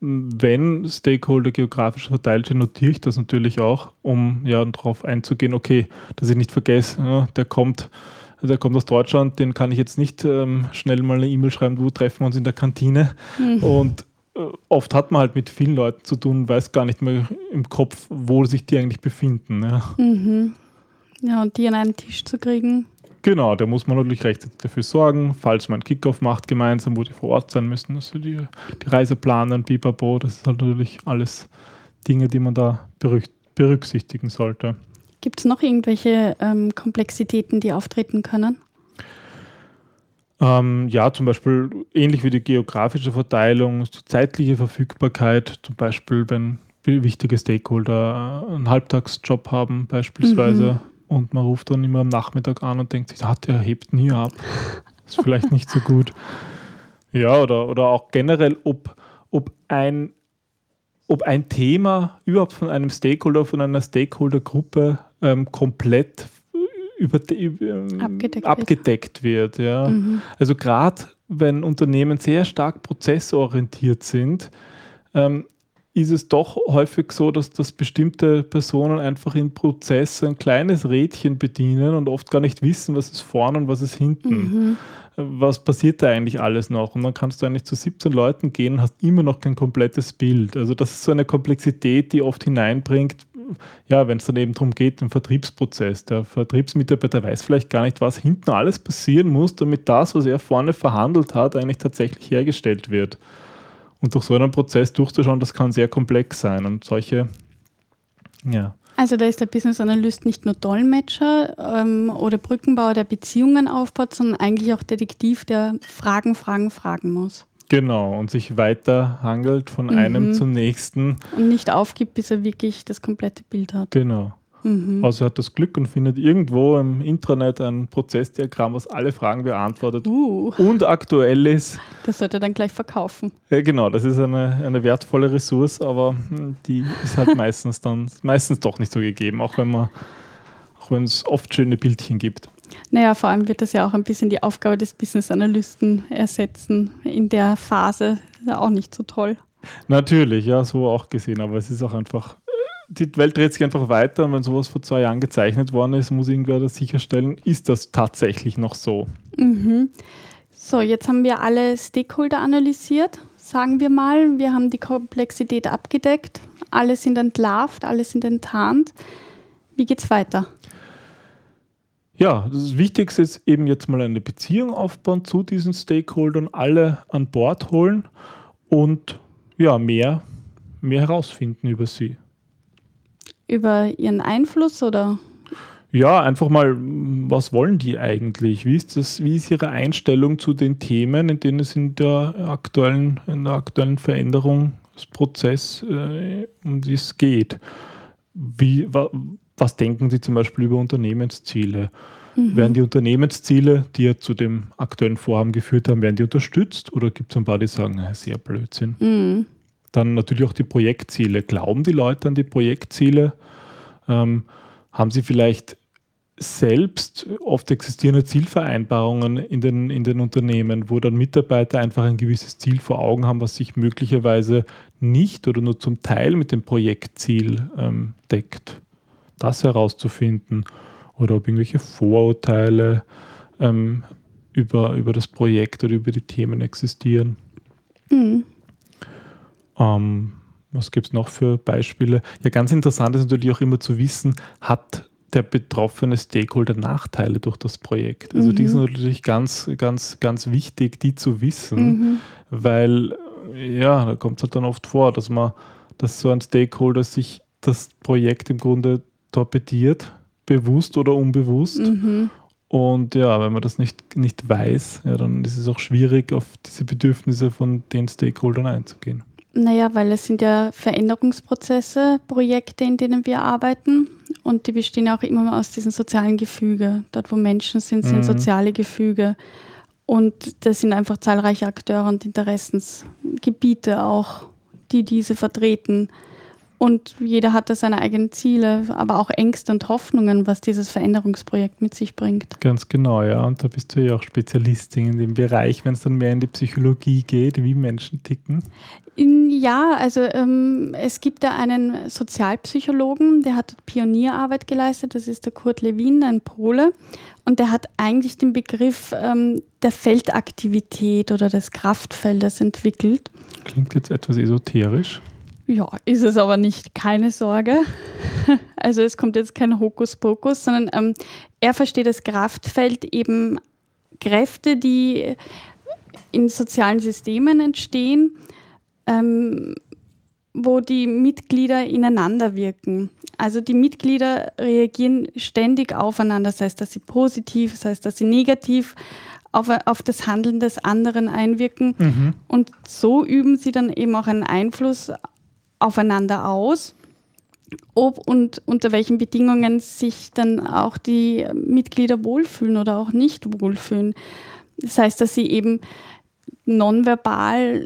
wenn Stakeholder geografisch verteilt sind, notiere ich das natürlich auch, um ja darauf einzugehen, okay, dass ich nicht vergesse, ja, der kommt der kommt aus Deutschland, den kann ich jetzt nicht ähm, schnell mal eine E-Mail schreiben, du treffen wir uns in der Kantine. Mhm. Und äh, oft hat man halt mit vielen Leuten zu tun, weiß gar nicht mehr im Kopf, wo sich die eigentlich befinden. Ja, mhm. ja und die an einen Tisch zu kriegen. Genau, da muss man natürlich rechtzeitig dafür sorgen, falls man einen Kickoff macht gemeinsam, wo die vor Ort sein müssen, also die, die Reise planen, pipapo, das ist halt natürlich alles Dinge, die man da berücksichtigen sollte. Gibt es noch irgendwelche ähm, Komplexitäten, die auftreten können? Ähm, ja, zum Beispiel ähnlich wie die geografische Verteilung, zeitliche Verfügbarkeit, zum Beispiel wenn wichtige Stakeholder äh, einen Halbtagsjob haben beispielsweise mhm. und man ruft dann immer am Nachmittag an und denkt sich, ah, der hebt nie ab. ist vielleicht nicht so gut. Ja, oder, oder auch generell, ob, ob ein ob ein Thema überhaupt von einem Stakeholder, von einer Stakeholdergruppe ähm, komplett über, über, abgedeckt, abgedeckt, wird. wird ja. Mhm. Also gerade wenn Unternehmen sehr stark prozessorientiert sind, ähm, ist es doch häufig so, dass, dass bestimmte Personen einfach im Prozess ein kleines Rädchen bedienen und oft gar nicht wissen, was ist vorne und was ist hinten. Mhm. Was passiert da eigentlich alles noch? Und dann kannst du eigentlich zu 17 Leuten gehen und hast immer noch kein komplettes Bild. Also das ist so eine Komplexität, die oft hineinbringt, ja, wenn es dann eben darum geht, den Vertriebsprozess. Der Vertriebsmitarbeiter weiß vielleicht gar nicht, was hinten alles passieren muss, damit das, was er vorne verhandelt hat, eigentlich tatsächlich hergestellt wird. Und durch so einen Prozess durchzuschauen, das kann sehr komplex sein. Und solche, ja. Also da ist der Business Analyst nicht nur Dolmetscher ähm, oder Brückenbauer, der Beziehungen aufbaut, sondern eigentlich auch Detektiv, der Fragen, Fragen, fragen muss. Genau, und sich weiter hangelt von mhm. einem zum nächsten. Und nicht aufgibt, bis er wirklich das komplette Bild hat. Genau. Mhm. Also er hat das Glück und findet irgendwo im Intranet ein Prozessdiagramm, was alle Fragen beantwortet uh. und aktuell ist. Das sollte er dann gleich verkaufen. Ja, genau, das ist eine, eine wertvolle Ressource, aber hm, die ist halt meistens dann meistens doch nicht so gegeben, auch wenn man auch wenn es oft schöne Bildchen gibt. Naja, vor allem wird das ja auch ein bisschen die Aufgabe des Business Analysten ersetzen in der Phase. Ist ja auch nicht so toll. Natürlich, ja, so auch gesehen, aber es ist auch einfach die Welt dreht sich einfach weiter und wenn sowas vor zwei Jahren gezeichnet worden ist, muss irgendwer das sicherstellen, ist das tatsächlich noch so. Mhm. So, jetzt haben wir alle Stakeholder analysiert, sagen wir mal. Wir haben die Komplexität abgedeckt, alle sind entlarvt, alle sind enttarnt. Wie geht es weiter? Ja, das Wichtigste ist eben jetzt mal eine Beziehung aufbauen zu diesen Stakeholdern, alle an Bord holen und ja, mehr, mehr herausfinden über sie über ihren Einfluss oder? Ja, einfach mal, was wollen die eigentlich? Wie ist, das, wie ist ihre Einstellung zu den Themen, in denen es in der aktuellen, in der aktuellen Veränderungsprozess äh, um es geht? Wie, wa, was denken Sie zum Beispiel über Unternehmensziele? Mhm. Werden die Unternehmensziele, die ja zu dem aktuellen Vorhaben geführt haben, werden die unterstützt oder gibt es ein paar, die sagen, sehr Blödsinn? Mhm. Dann natürlich auch die Projektziele. Glauben die Leute an die Projektziele? Ähm, haben sie vielleicht selbst oft existierende Zielvereinbarungen in den, in den Unternehmen, wo dann Mitarbeiter einfach ein gewisses Ziel vor Augen haben, was sich möglicherweise nicht oder nur zum Teil mit dem Projektziel ähm, deckt. Das herauszufinden oder ob irgendwelche Vorurteile ähm, über, über das Projekt oder über die Themen existieren. Mhm. Ähm, was gibt es noch für Beispiele? Ja, ganz interessant ist natürlich auch immer zu wissen, hat der betroffene Stakeholder Nachteile durch das Projekt? Also mhm. die sind natürlich ganz, ganz, ganz wichtig, die zu wissen, mhm. weil ja, da kommt es halt dann oft vor, dass man, dass so ein Stakeholder sich das Projekt im Grunde torpediert, bewusst oder unbewusst. Mhm. Und ja, wenn man das nicht, nicht weiß, ja, dann ist es auch schwierig, auf diese Bedürfnisse von den Stakeholdern einzugehen. Naja, weil es sind ja Veränderungsprozesse, Projekte, in denen wir arbeiten. Und die bestehen auch immer aus diesem sozialen Gefüge. Dort, wo Menschen sind, sind mhm. soziale Gefüge. Und das sind einfach zahlreiche Akteure und Interessensgebiete auch, die diese vertreten. Und jeder hat da seine eigenen Ziele, aber auch Ängste und Hoffnungen, was dieses Veränderungsprojekt mit sich bringt. Ganz genau, ja. Und da bist du ja auch Spezialistin in dem Bereich, wenn es dann mehr in die Psychologie geht, wie Menschen ticken. Ja, also ähm, es gibt da einen Sozialpsychologen, der hat Pionierarbeit geleistet, das ist der Kurt Lewin, ein Pole. Und der hat eigentlich den Begriff ähm, der Feldaktivität oder des Kraftfeldes entwickelt. Klingt jetzt etwas esoterisch. Ja, ist es aber nicht, keine Sorge. Also es kommt jetzt kein Hokuspokus, sondern ähm, er versteht das Kraftfeld eben Kräfte, die in sozialen Systemen entstehen, ähm, wo die Mitglieder ineinander wirken. Also die Mitglieder reagieren ständig aufeinander, sei es, dass sie positiv, sei es, dass sie negativ auf, auf das Handeln des anderen einwirken. Mhm. Und so üben sie dann eben auch einen Einfluss aufeinander aus, ob und unter welchen Bedingungen sich dann auch die Mitglieder wohlfühlen oder auch nicht wohlfühlen. Das heißt, dass sie eben nonverbal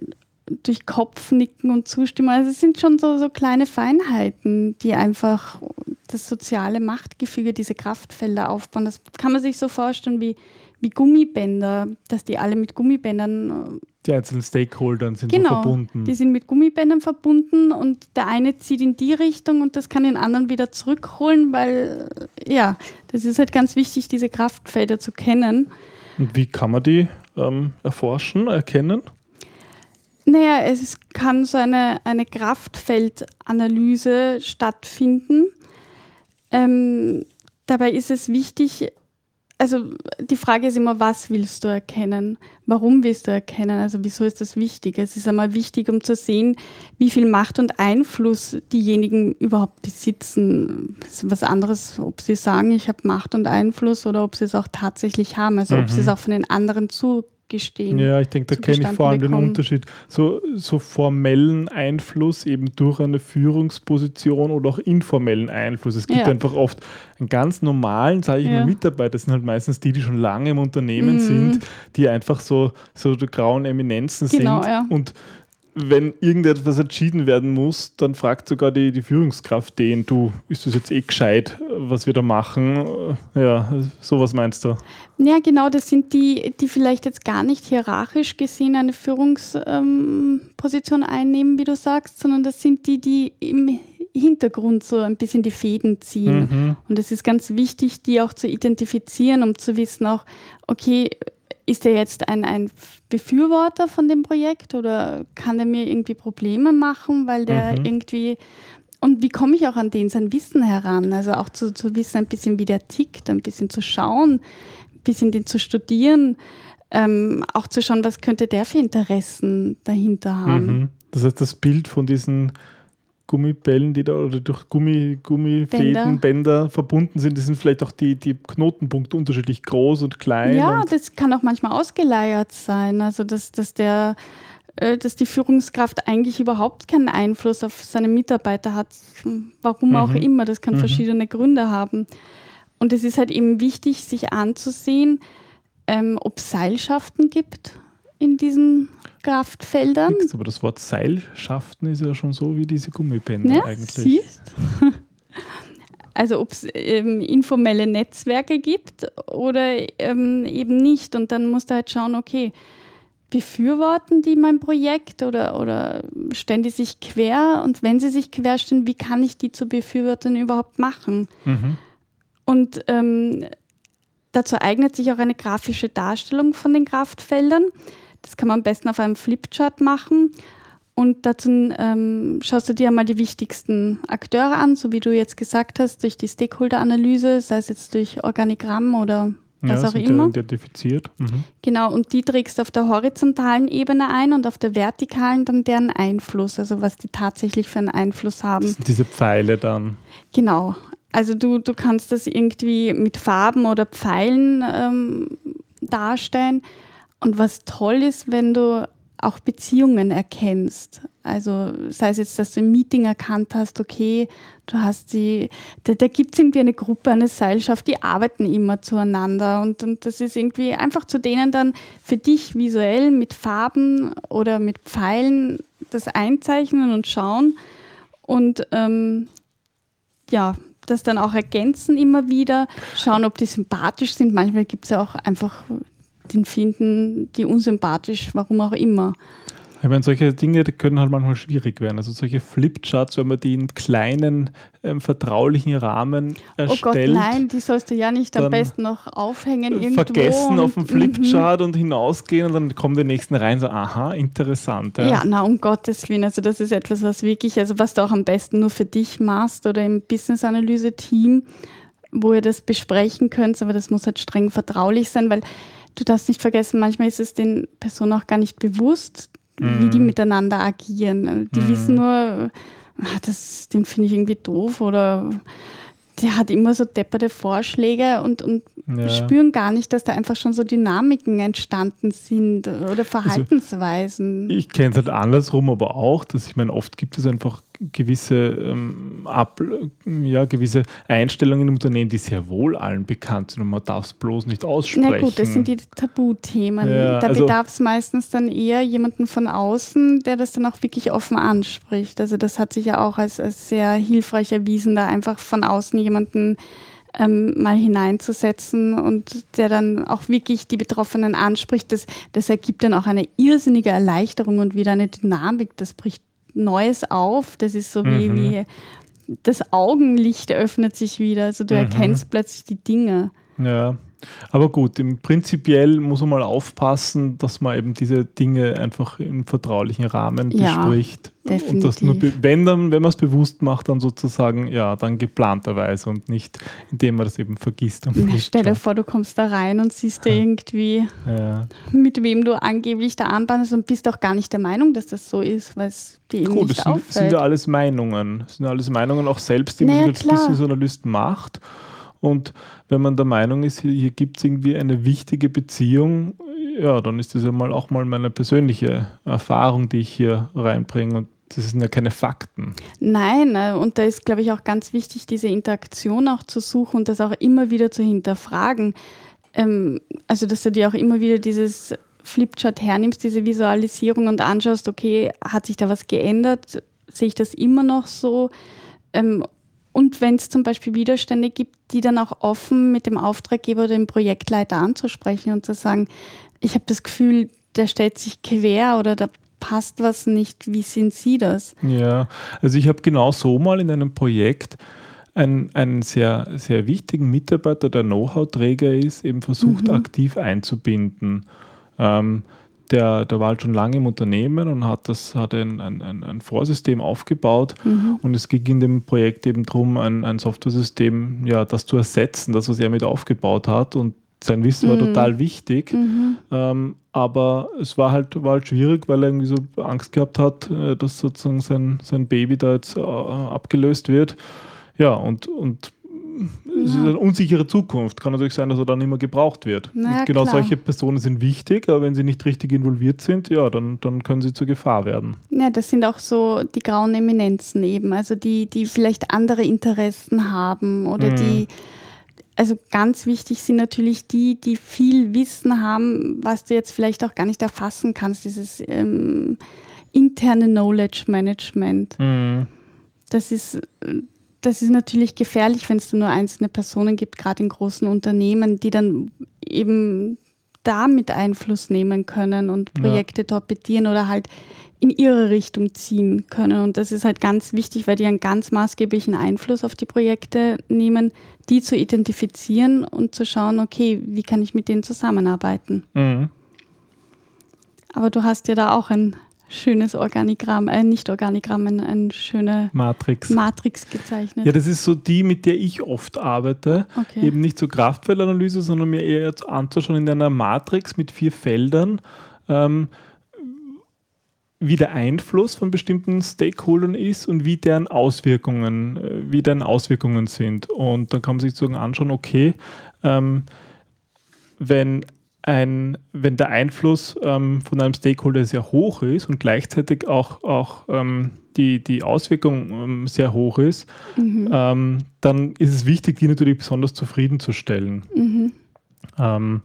durch Kopfnicken und Zustimmen. Also es sind schon so, so kleine Feinheiten, die einfach das soziale Machtgefüge, diese Kraftfelder aufbauen. Das kann man sich so vorstellen wie, wie Gummibänder, dass die alle mit Gummibändern. Die einzelnen Stakeholder sind genau, so verbunden. Die sind mit Gummibändern verbunden und der eine zieht in die Richtung und das kann den anderen wieder zurückholen, weil ja, das ist halt ganz wichtig, diese Kraftfelder zu kennen. Und wie kann man die ähm, erforschen, erkennen? Naja, es kann so eine, eine Kraftfeldanalyse stattfinden. Ähm, dabei ist es wichtig, also die Frage ist immer, was willst du erkennen? Warum willst du erkennen? Also wieso ist das wichtig? Es ist einmal wichtig, um zu sehen, wie viel Macht und Einfluss diejenigen überhaupt besitzen. Das ist was anderes, ob sie sagen, ich habe Macht und Einfluss oder ob sie es auch tatsächlich haben. Also mhm. ob sie es mhm. auch von den anderen zu gestehen. Ja, ich denke, da kenne ich vor allem bekommen. den Unterschied. So, so formellen Einfluss eben durch eine Führungsposition oder auch informellen Einfluss. Es gibt ja. einfach oft einen ganz normalen, sage ich ja. mal, Mitarbeiter, das sind halt meistens die, die schon lange im Unternehmen mhm. sind, die einfach so, so die grauen Eminenzen genau, sind ja. und wenn irgendetwas entschieden werden muss, dann fragt sogar die, die Führungskraft den, du, ist das jetzt eh gescheit, was wir da machen? Ja, sowas meinst du? Ja, genau, das sind die, die vielleicht jetzt gar nicht hierarchisch gesehen eine Führungsposition ähm, einnehmen, wie du sagst, sondern das sind die, die im Hintergrund so ein bisschen die Fäden ziehen. Mhm. Und es ist ganz wichtig, die auch zu identifizieren, um zu wissen auch, okay, ist er jetzt ein, ein Befürworter von dem Projekt oder kann er mir irgendwie Probleme machen, weil der mhm. irgendwie und wie komme ich auch an den sein Wissen heran? Also auch zu, zu wissen, ein bisschen wie der tickt, ein bisschen zu schauen, ein bisschen den zu studieren, ähm, auch zu schauen, was könnte der für Interessen dahinter haben. Mhm. Das heißt, das Bild von diesen Gummibällen, die da oder durch Gummi, Gummifäden, Bänder. Bänder verbunden sind, die sind vielleicht auch die, die Knotenpunkte unterschiedlich groß und klein. Ja, und das kann auch manchmal ausgeleiert sein. Also dass, dass der äh, dass die Führungskraft eigentlich überhaupt keinen Einfluss auf seine Mitarbeiter hat. Warum mhm. auch immer, das kann mhm. verschiedene Gründe haben. Und es ist halt eben wichtig, sich anzusehen, ähm, ob es Seilschaften gibt in diesen Kraftfeldern. Nix, aber das Wort Seilschaften ist ja schon so wie diese Gummibänder ja, eigentlich. Siehst? Also ob es ähm, informelle Netzwerke gibt oder ähm, eben nicht. Und dann musst du halt schauen, okay, befürworten die mein Projekt oder, oder stellen die sich quer? Und wenn sie sich querstellen, wie kann ich die zu Befürwortern überhaupt machen? Mhm. Und ähm, dazu eignet sich auch eine grafische Darstellung von den Kraftfeldern. Das kann man am besten auf einem Flipchart machen. Und dazu ähm, schaust du dir einmal die wichtigsten Akteure an, so wie du jetzt gesagt hast, durch die Stakeholder-Analyse, sei es jetzt durch Organigramm oder was ja, auch immer. identifiziert. Mhm. Genau, und die trägst auf der horizontalen Ebene ein und auf der vertikalen dann deren Einfluss, also was die tatsächlich für einen Einfluss haben. Das sind diese Pfeile dann. Genau. Also du, du kannst das irgendwie mit Farben oder Pfeilen ähm, darstellen. Und was toll ist, wenn du auch Beziehungen erkennst. Also sei es jetzt, dass du im Meeting erkannt hast, okay, du hast sie, da, da gibt es irgendwie eine Gruppe, eine Seilschaft, die arbeiten immer zueinander und, und das ist irgendwie einfach zu denen dann für dich visuell mit Farben oder mit Pfeilen das einzeichnen und schauen und ähm, ja, das dann auch ergänzen immer wieder, schauen, ob die sympathisch sind. Manchmal gibt es ja auch einfach den finden die unsympathisch, warum auch immer. Ich meine, solche Dinge können halt manchmal schwierig werden. Also solche Flipcharts, wenn man die in kleinen, ähm, vertraulichen Rahmen erstellt. Oh Gott, nein, die sollst du ja nicht am besten noch aufhängen irgendwo. Vergessen auf dem Flipchart mhm. und hinausgehen und dann kommen die nächsten rein so, aha, interessant. Ja. ja, na um Gottes Willen, also das ist etwas, was wirklich, also was du auch am besten nur für dich machst oder im Business-Analyse-Team, wo ihr das besprechen könnt, aber das muss halt streng vertraulich sein, weil du darfst nicht vergessen, manchmal ist es den Personen auch gar nicht bewusst, mhm. wie die mhm. miteinander agieren. Die mhm. wissen nur, ach, das, den finde ich irgendwie doof oder der hat immer so depperte Vorschläge und, und ja. spüren gar nicht, dass da einfach schon so Dynamiken entstanden sind oder also, Verhaltensweisen. Also, ich kenne es halt andersrum, aber auch, dass ich meine, oft gibt es einfach gewisse, ähm, Ab, ja, gewisse Einstellungen im Unternehmen, die sehr wohl allen bekannt sind und man darf es bloß nicht aussprechen. Na gut, das sind die Tabuthemen. Ja, da also- bedarf es meistens dann eher jemanden von außen, der das dann auch wirklich offen anspricht. Also das hat sich ja auch als, als sehr hilfreich erwiesen, da einfach von außen jemanden ähm, mal hineinzusetzen und der dann auch wirklich die Betroffenen anspricht. Das, das ergibt dann auch eine irrsinnige Erleichterung und wieder eine Dynamik. Das bricht Neues auf. Das ist so wie, Mhm. wie das Augenlicht öffnet sich wieder. Also du Mhm. erkennst plötzlich die Dinge. Ja, aber gut, im prinzipiell muss man mal aufpassen, dass man eben diese Dinge einfach im vertraulichen Rahmen Ja, bespricht. Und das nur, definitiv. wenn dann, wenn man es bewusst macht, dann sozusagen, ja, dann geplanterweise und nicht, indem man das eben vergisst. Und Na, Stell dir vor, du kommst da rein und siehst da irgendwie, Ja. mit wem du angeblich da anbandest und bist auch gar nicht der Meinung, dass das so ist, weil es dir eben Gut, nicht das sind, sind auffällt. ja alles Meinungen. Das sind ja alles Meinungen auch selbst, die Naja, man als klar. Business Analyst macht. Und wenn man der Meinung ist, hier, gibt es irgendwie eine wichtige Beziehung, ja, dann ist das ja mal auch mal meine persönliche Erfahrung, die ich hier reinbringe. Und das sind ja keine Fakten. Nein, äh, und da ist, glaube ich, auch ganz wichtig, diese Interaktion auch zu suchen und das auch immer wieder zu hinterfragen. Ähm, also, dass du dir auch immer wieder dieses Flipchart hernimmst, diese Visualisierung und anschaust, okay, hat sich da was geändert? Sehe ich das immer noch so? Und wenn es zum Beispiel Widerstände gibt, die dann auch offen mit dem Auftraggeber oder dem Projektleiter anzusprechen und zu sagen, ich habe das Gefühl, der stellt sich quer oder da passt was nicht. Wie sehen Sie das? Ja, also ich habe genau so mal in einem Projekt einen, einen sehr, sehr wichtigen Mitarbeiter, der Know-how-Träger ist, eben versucht, Mhm. aktiv einzubinden. Ähm, der, der war halt schon lange im Unternehmen und hat das hat ein, ein, ein, Vorsystem aufgebaut. Mhm. Und es ging in dem Projekt eben darum, ein, ein Softwaresystem, ja, das zu ersetzen, das, was er mit aufgebaut hat. Und sein Wissen war Mhm. total wichtig. Mhm. Ähm, aber es war halt, war halt schwierig, weil er irgendwie so Angst gehabt hat, äh, dass sozusagen sein, sein Baby da jetzt äh, abgelöst wird. Ja, und, und es ist eine unsichere Zukunft. Kann natürlich sein, dass er dann immer gebraucht wird. Na ja, und genau klar. solche Personen sind wichtig, aber wenn sie nicht richtig involviert sind, ja, dann, dann können sie zur Gefahr werden. Ja, das sind auch so die grauen Eminenzen eben, also die, die vielleicht andere Interessen haben oder Mhm. die, also ganz wichtig sind natürlich die, die viel Wissen haben, was du jetzt vielleicht auch gar nicht erfassen kannst, dieses ähm, interne Knowledge Management. Das ist, das ist natürlich gefährlich, wenn es da nur einzelne Personen gibt, gerade in großen Unternehmen, die dann eben damit Einfluss nehmen können und Ja. Projekte torpedieren oder halt in ihre Richtung ziehen können. Und das ist halt ganz wichtig, weil die einen ganz maßgeblichen Einfluss auf die Projekte nehmen, die zu identifizieren und zu schauen, okay, wie kann ich mit denen zusammenarbeiten. Mhm. Aber du hast ja da auch ein schönes Organigramm, äh, nicht Organigramm, ein, eine schöne Matrix. Matrix gezeichnet. ja, das ist so die, mit der ich oft arbeite. okay. Eben nicht so Kraftfeldanalyse, sondern mir eher anzuschauen in einer Matrix mit vier Feldern, ähm, wie der Einfluss von bestimmten Stakeholdern ist und wie deren Auswirkungen, äh, wie deren Auswirkungen sind. Und dann kann man sich sozusagen anschauen, okay, ähm, wenn ein, wenn der Einfluss ähm, von einem Stakeholder sehr hoch ist und gleichzeitig auch, auch ähm, die, die Auswirkung ähm, sehr hoch ist, Mhm. ähm, dann ist es wichtig, die natürlich besonders zufriedenzustellen. Mhm. Ähm,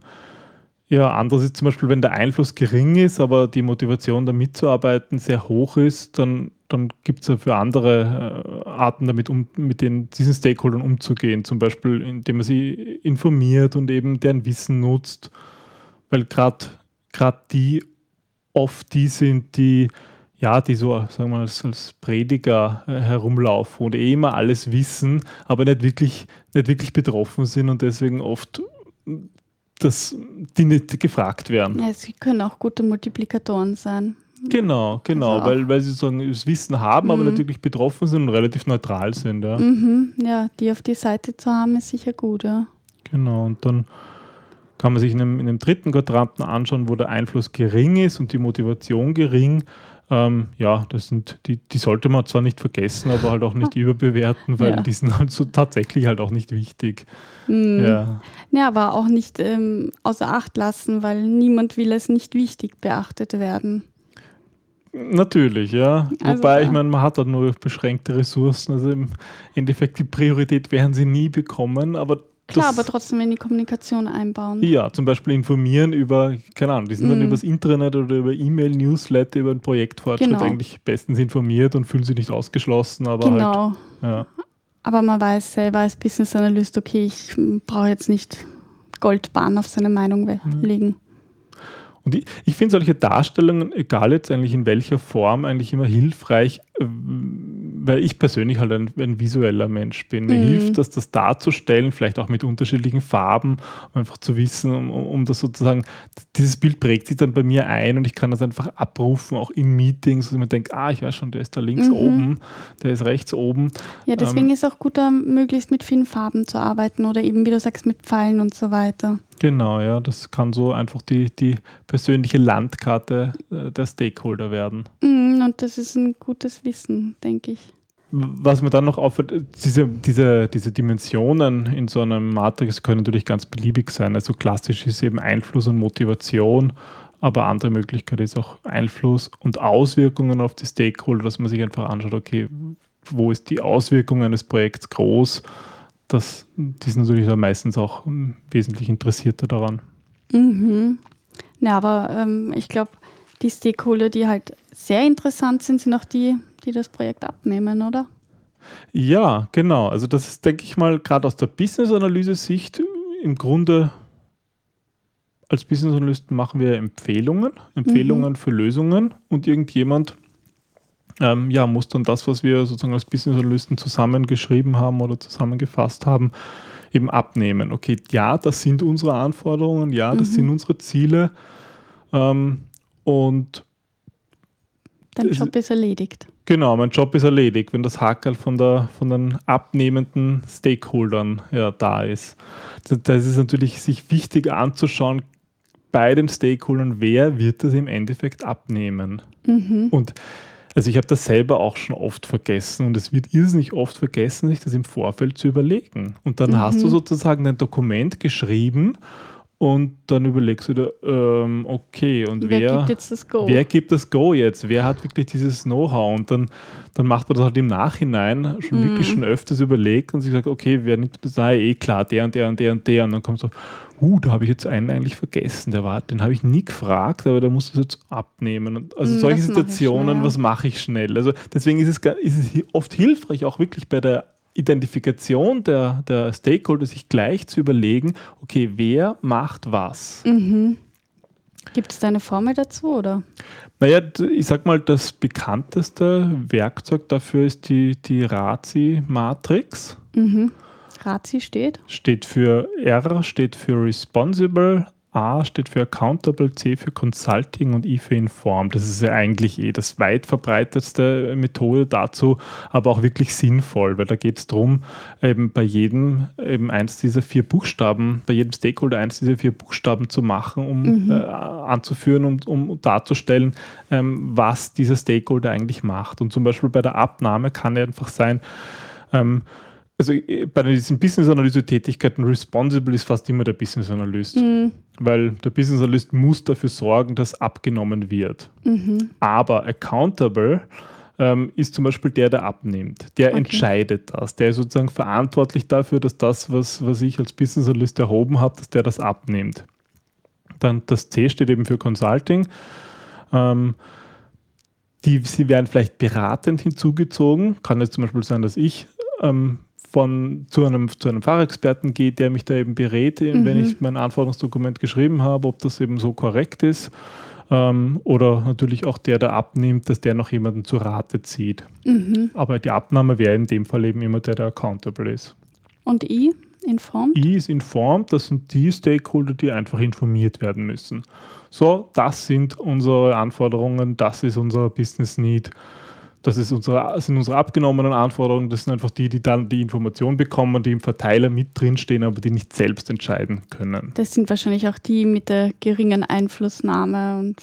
ja, anderes ist zum Beispiel, wenn der Einfluss gering ist, aber die Motivation, da mitzuarbeiten, sehr hoch ist, dann, dann gibt es ja für andere äh, Arten, damit um, mit den, diesen Stakeholdern umzugehen. Zum Beispiel, indem man sie informiert und eben deren Wissen nutzt, weil gerade die oft die sind, die ja, die so, sagen wir mal, als, als Prediger äh, herumlaufen und eh immer alles wissen, aber nicht wirklich, nicht wirklich betroffen sind und deswegen oft dass die nicht gefragt werden. Ja, sie können auch gute Multiplikatoren sein. Genau, genau, Also weil, weil sie sozusagen das Wissen haben, aber Mhm. nicht wirklich betroffen sind und relativ neutral sind. Ja. Mhm. Ja, die auf die Seite zu haben, ist sicher gut, ja. Genau, und dann kann man sich in einem, in einem dritten Quadranten anschauen, wo der Einfluss gering ist und die Motivation gering. Ähm, ja, das sind, die, die sollte man zwar nicht vergessen, aber halt auch nicht überbewerten, weil Ja. die sind halt so tatsächlich halt auch nicht wichtig. Mhm. Ja. Ja, aber auch nicht ähm, außer Acht lassen, weil niemand will es nicht wichtig beachtet werden. Natürlich, ja. Also, Wobei, ich ja. meine, man hat halt nur beschränkte Ressourcen. Also im Endeffekt die Priorität werden sie nie bekommen, aber Klar, das, aber trotzdem in die Kommunikation einbauen. Ja, zum Beispiel informieren über, keine Ahnung, die sind dann Mhm. übers Internet oder über E-Mail, Newsletter, über einen Projektfortschritt Genau. eigentlich bestens informiert und fühlen sich nicht ausgeschlossen, aber halt, genau. ja. Aber man weiß selber als Business Analyst, okay, ich brauche jetzt nicht Goldbahn auf seine Meinung Mhm. legen. Und ich, ich finde solche Darstellungen, egal jetzt eigentlich in welcher Form, eigentlich immer hilfreich, äh, weil ich persönlich halt ein, ein visueller Mensch bin. Mir Mhm. hilft das, das darzustellen, vielleicht auch mit unterschiedlichen Farben, um einfach zu wissen, um, um das sozusagen, dieses Bild prägt sich dann bei mir ein und ich kann das einfach abrufen, auch in Meetings, dass ich mir denke, ah, ich weiß schon, der ist da links Mhm. oben, der ist rechts oben. Ja, deswegen Ähm. ist auch gut, da möglichst mit vielen Farben zu arbeiten oder eben, wie du sagst, mit Pfeilen und so weiter. Genau, ja, das kann so einfach die, die persönliche Landkarte äh, der Stakeholder werden. Mm, Und das ist ein gutes Wissen, denke ich. Was mir dann noch auffällt, diese, diese, diese Dimensionen in so einem Matrix können natürlich ganz beliebig sein. Also klassisch ist eben Einfluss und Motivation, aber andere Möglichkeit ist auch Einfluss und Auswirkungen auf die Stakeholder, dass man sich einfach anschaut, okay, wo ist die Auswirkung eines Projekts groß? Das, die sind natürlich dann meistens auch ähm, wesentlich interessierter daran. Mhm. Ja, aber ähm, ich glaube, die Stakeholder, die halt sehr interessant sind, sind auch die, die das Projekt abnehmen, oder? Ja, genau. Also das ist, denke ich mal, gerade aus der Business-Analyse-Sicht im Grunde als Business-Analysten machen wir Empfehlungen, Empfehlungen für Lösungen und irgendjemand ähm, ja, muss dann das, was wir sozusagen als Business-Analysten zusammengeschrieben haben oder zusammengefasst haben, eben abnehmen. Okay, ja, das sind unsere Anforderungen, ja, das Mhm. sind unsere Ziele ähm, und Dein Job ist erledigt. Genau, mein Job ist erledigt, wenn das Hackerl von, der, von den abnehmenden Stakeholdern ja, da ist. Das, das ist natürlich sich wichtig anzuschauen bei den Stakeholdern, wer wird das im Endeffekt abnehmen. Mhm. Und also ich habe das selber auch schon oft vergessen und es wird irrsinnig oft vergessen, sich das im Vorfeld zu überlegen. Und dann Mhm. hast du sozusagen ein Dokument geschrieben und dann überlegst du dir, ähm, okay, und Wer wer, gibt jetzt das Go? Wer gibt das Go jetzt? Wer hat wirklich dieses Know-how? Und dann, dann macht man das halt im Nachhinein schon Mhm. wirklich schon öfters überlegt und sich sagt, okay, wer nimmt das? Ah, eh klar, der und der und der und der. Und dann kommt so, uh, da habe ich jetzt einen eigentlich vergessen. Der war, den habe ich nie gefragt, aber der muss das jetzt abnehmen. Und also Mhm, solche was Situationen, ja. was mache ich schnell? Also deswegen ist es, ist es oft hilfreich, auch wirklich bei der Identifikation der, der Stakeholder sich gleich zu überlegen, okay, wer macht was? Mhm. Gibt es da eine Formel dazu, oder? Naja, ich sag mal, das bekannteste Werkzeug dafür ist die, die RACI-Matrix. Mhm. Razi steht. Steht für R, steht für Responsible, A steht für Accountable, C für Consulting und I für Informed. Das ist ja eigentlich eh das weit verbreitetste Methode dazu, aber auch wirklich sinnvoll, weil da geht es darum, eben bei jedem eben eins dieser vier Buchstaben, bei jedem Stakeholder eins dieser vier Buchstaben zu machen, um Mhm. äh, anzuführen und um darzustellen, ähm, was dieser Stakeholder eigentlich macht. Und zum Beispiel bei der Abnahme kann ja einfach sein, ähm, also äh, bei diesen Business-Analyse-Tätigkeiten responsible ist fast immer der Business-Analyst, Mhm. weil der Business-Analyst muss dafür sorgen, dass abgenommen wird. Mhm. Aber accountable ähm, ist zum Beispiel der, der abnimmt. Der Okay. entscheidet das. Der ist sozusagen verantwortlich dafür, dass das, was, was ich als Business-Analyst erhoben habe, dass der das abnimmt. Dann das C steht eben für Consulting. Ähm, die, sie werden vielleicht beratend hinzugezogen. Kann jetzt zum Beispiel sein, dass ich ähm, von, zu, einem, zu einem Fachexperten gehe, der mich da eben berät, wenn Mhm. ich mein Anforderungsdokument geschrieben habe, ob das eben so korrekt ist. Ähm, oder natürlich auch der, der abnimmt, dass der noch jemanden zur Rate zieht. Mhm. Aber die Abnahme wäre in dem Fall eben immer der, der accountable ist. Und I? Informed? I ist informed, das sind die Stakeholder, die einfach informiert werden müssen. So, das sind unsere Anforderungen, das ist unser Business Need, das ist unsere, sind unsere abgenommenen Anforderungen, das sind einfach die, die dann die Information bekommen, die im Verteiler mit drinstehen, aber die nicht selbst entscheiden können. Das sind wahrscheinlich auch die mit der geringen Einflussnahme und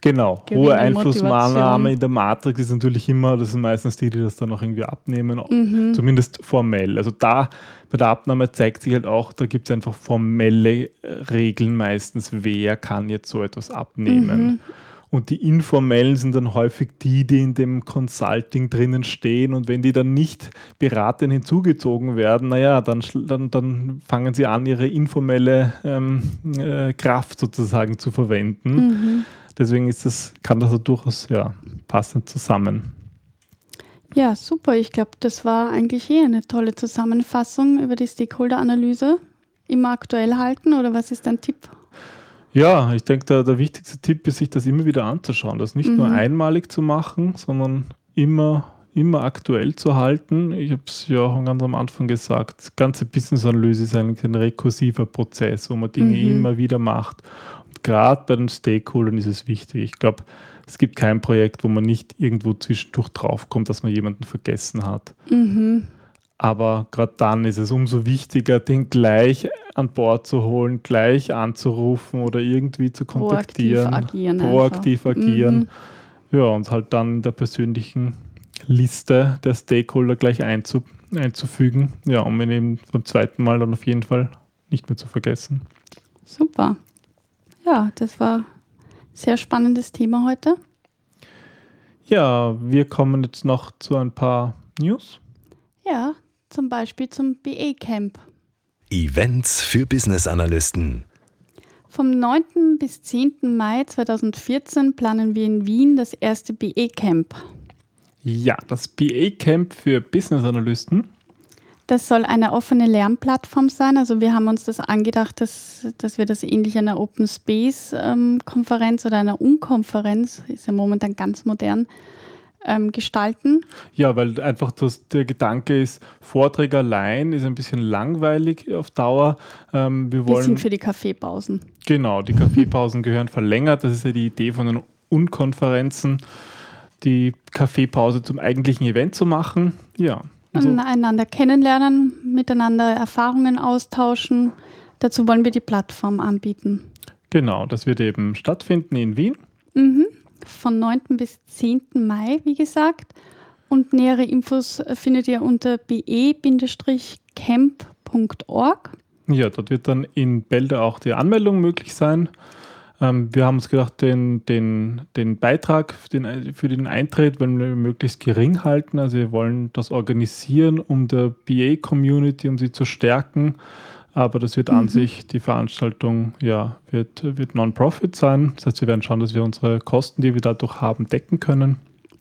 Genau, hohe Einflussnahme in der Matrix ist natürlich immer, das sind meistens die, die das dann auch irgendwie abnehmen, Mhm. zumindest formell. Also da bei der Abnahme zeigt sich halt auch, da gibt es einfach formelle äh, Regeln meistens, wer kann jetzt so etwas abnehmen. Mhm. Und die informellen sind dann häufig die, die in dem Consulting drinnen stehen. Und wenn die dann nicht beratend hinzugezogen werden, naja, dann, dann, dann fangen sie an, ihre informelle ähm, äh, Kraft sozusagen zu verwenden. Mhm. Deswegen ist das, kann das durchaus ja, passend zusammen. Ja, super. Ich glaube, das war eigentlich eh eine tolle Zusammenfassung über die Stakeholder-Analyse. Immer aktuell halten oder was ist dein Tipp? Ja, ich denke, der, der wichtigste Tipp ist, sich das immer wieder anzuschauen. Das nicht mhm. nur einmalig zu machen, sondern immer, immer aktuell zu halten. Ich habe es ja auch ganz am Anfang gesagt, die ganze Business-Analyse ist eigentlich ein rekursiver Prozess, wo man Dinge mhm. immer wieder macht. Und gerade bei den Stakeholdern ist es wichtig. Ich glaube, es gibt kein Projekt, wo man nicht irgendwo zwischendurch draufkommt, dass man jemanden vergessen hat. Mhm. Aber gerade dann ist es umso wichtiger, den gleich an Bord zu holen, gleich anzurufen oder irgendwie zu kontaktieren. Proaktiv agieren. Proaktiv einfach. agieren. Mhm. Ja, und halt dann in der persönlichen Liste der Stakeholder gleich einzu, einzufügen. Ja, um ihn eben beim zweiten Mal dann auf jeden Fall nicht mehr zu vergessen. Super. Ja, das war ein sehr spannendes Thema heute. Ja, wir kommen jetzt noch zu ein paar News. Ja, zum Beispiel zum BA Camp. Events für Business Analysten. Vom 9. bis 10. Mai 2014 planen wir in Wien das erste BA Camp. Ja, das BA Camp für Business Analysten. Das soll eine offene Lernplattform sein. Also wir haben uns das angedacht, dass, dass wir das ähnlich einer Open Space ähm, Konferenz oder einer Unkonferenz, ist ja momentan ganz modern, ähm, gestalten. Ja, weil einfach das, der Gedanke ist, Vorträge allein ist ein bisschen langweilig auf Dauer. Ähm, wir, wollen, sind für die Kaffeepausen. Genau, die Kaffeepausen gehören verlängert. Das ist ja die Idee von den Unkonferenzen, die Kaffeepause zum eigentlichen Event zu machen. Ja. Also. Einander kennenlernen, miteinander Erfahrungen austauschen. Dazu wollen wir die Plattform anbieten. Genau, das wird eben stattfinden in Wien. Mhm von 9. bis 10. Mai, wie gesagt. Und nähere Infos findet ihr unter be-camp.org. Ja, dort wird dann in Bälde auch die Anmeldung möglich sein. Ähm, wir haben uns gedacht, den, den, den Beitrag für den, für den Eintritt wollen wir möglichst gering halten. Also wir wollen das organisieren, um der BA-Community, um sie zu stärken aber das wird mhm. an sich, die Veranstaltung ja, wird, wird Non-Profit sein. Das heißt, wir werden schauen, dass wir unsere Kosten, die wir dadurch haben, decken können.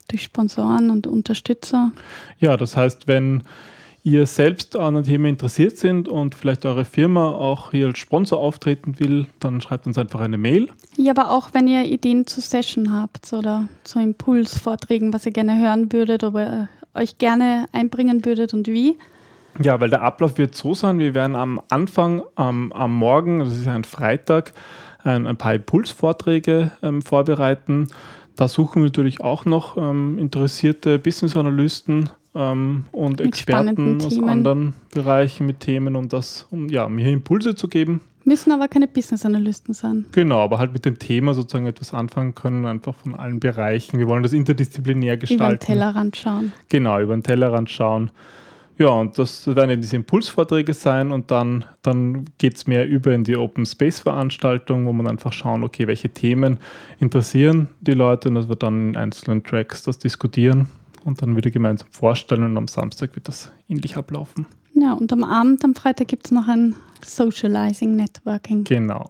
Durch Sponsoren und Unterstützer. Ja, das heißt, wenn ihr selbst an einem Thema interessiert sind und vielleicht eure Firma auch hier als Sponsor auftreten will, dann schreibt uns einfach eine Mail. Ja, aber auch wenn ihr Ideen zu Session habt oder zu Impulsvorträgen, was ihr gerne hören würdet oder euch gerne einbringen würdet und wie, ja, weil der Ablauf wird so sein, wir werden am Anfang, ähm, am Morgen, das ist ein Freitag, ein, ein paar Impulsvorträge ähm, vorbereiten. Da suchen wir natürlich auch noch ähm, interessierte Business-Analysten ähm, und mit Experten aus Themen. anderen Bereichen mit Themen, um das, um ja, mir Impulse zu geben. Müssen aber keine Business-Analysten sein. Genau, aber halt mit dem Thema sozusagen etwas anfangen können, einfach von allen Bereichen. Wir wollen das interdisziplinär gestalten. Über den Tellerrand schauen. Genau, über den Tellerrand schauen. Ja, und das werden eben diese Impulsvorträge sein und dann, dann geht es mehr über in die Open Space Veranstaltung, wo man einfach schauen, okay, welche Themen interessieren die Leute und dass wir dann in einzelnen Tracks das diskutieren und dann wieder gemeinsam vorstellen und am Samstag wird das ähnlich ablaufen. Ja, und am Abend, am Freitag gibt es noch ein Socializing Networking. Genau.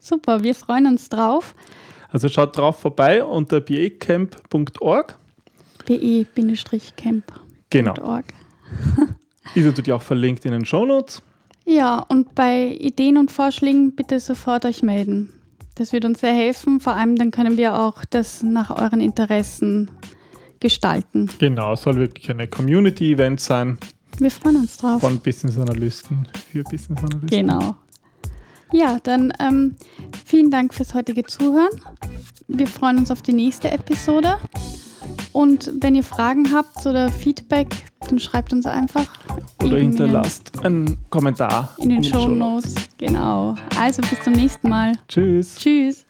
Super, wir freuen uns drauf. Also schaut drauf vorbei unter becamp.org. be-camp.org. Genau. Ist natürlich auch verlinkt in den Shownotes. Ja, und bei Ideen und Vorschlägen bitte sofort euch melden. Das wird uns sehr helfen. Vor allem dann können wir auch das nach euren Interessen gestalten. Genau, es soll wirklich eine Community-Event sein. Wir freuen uns drauf. Von Business Analysten für Business Analysten. Genau. Ja, dann ähm, vielen Dank fürs heutige Zuhören. Wir freuen uns auf die nächste Episode. Und wenn ihr Fragen habt oder Feedback, dann schreibt uns einfach. Oder hinterlasst einen Kommentar. In den, in den Show Notes. Genau. Also bis zum nächsten Mal. Tschüss. Tschüss.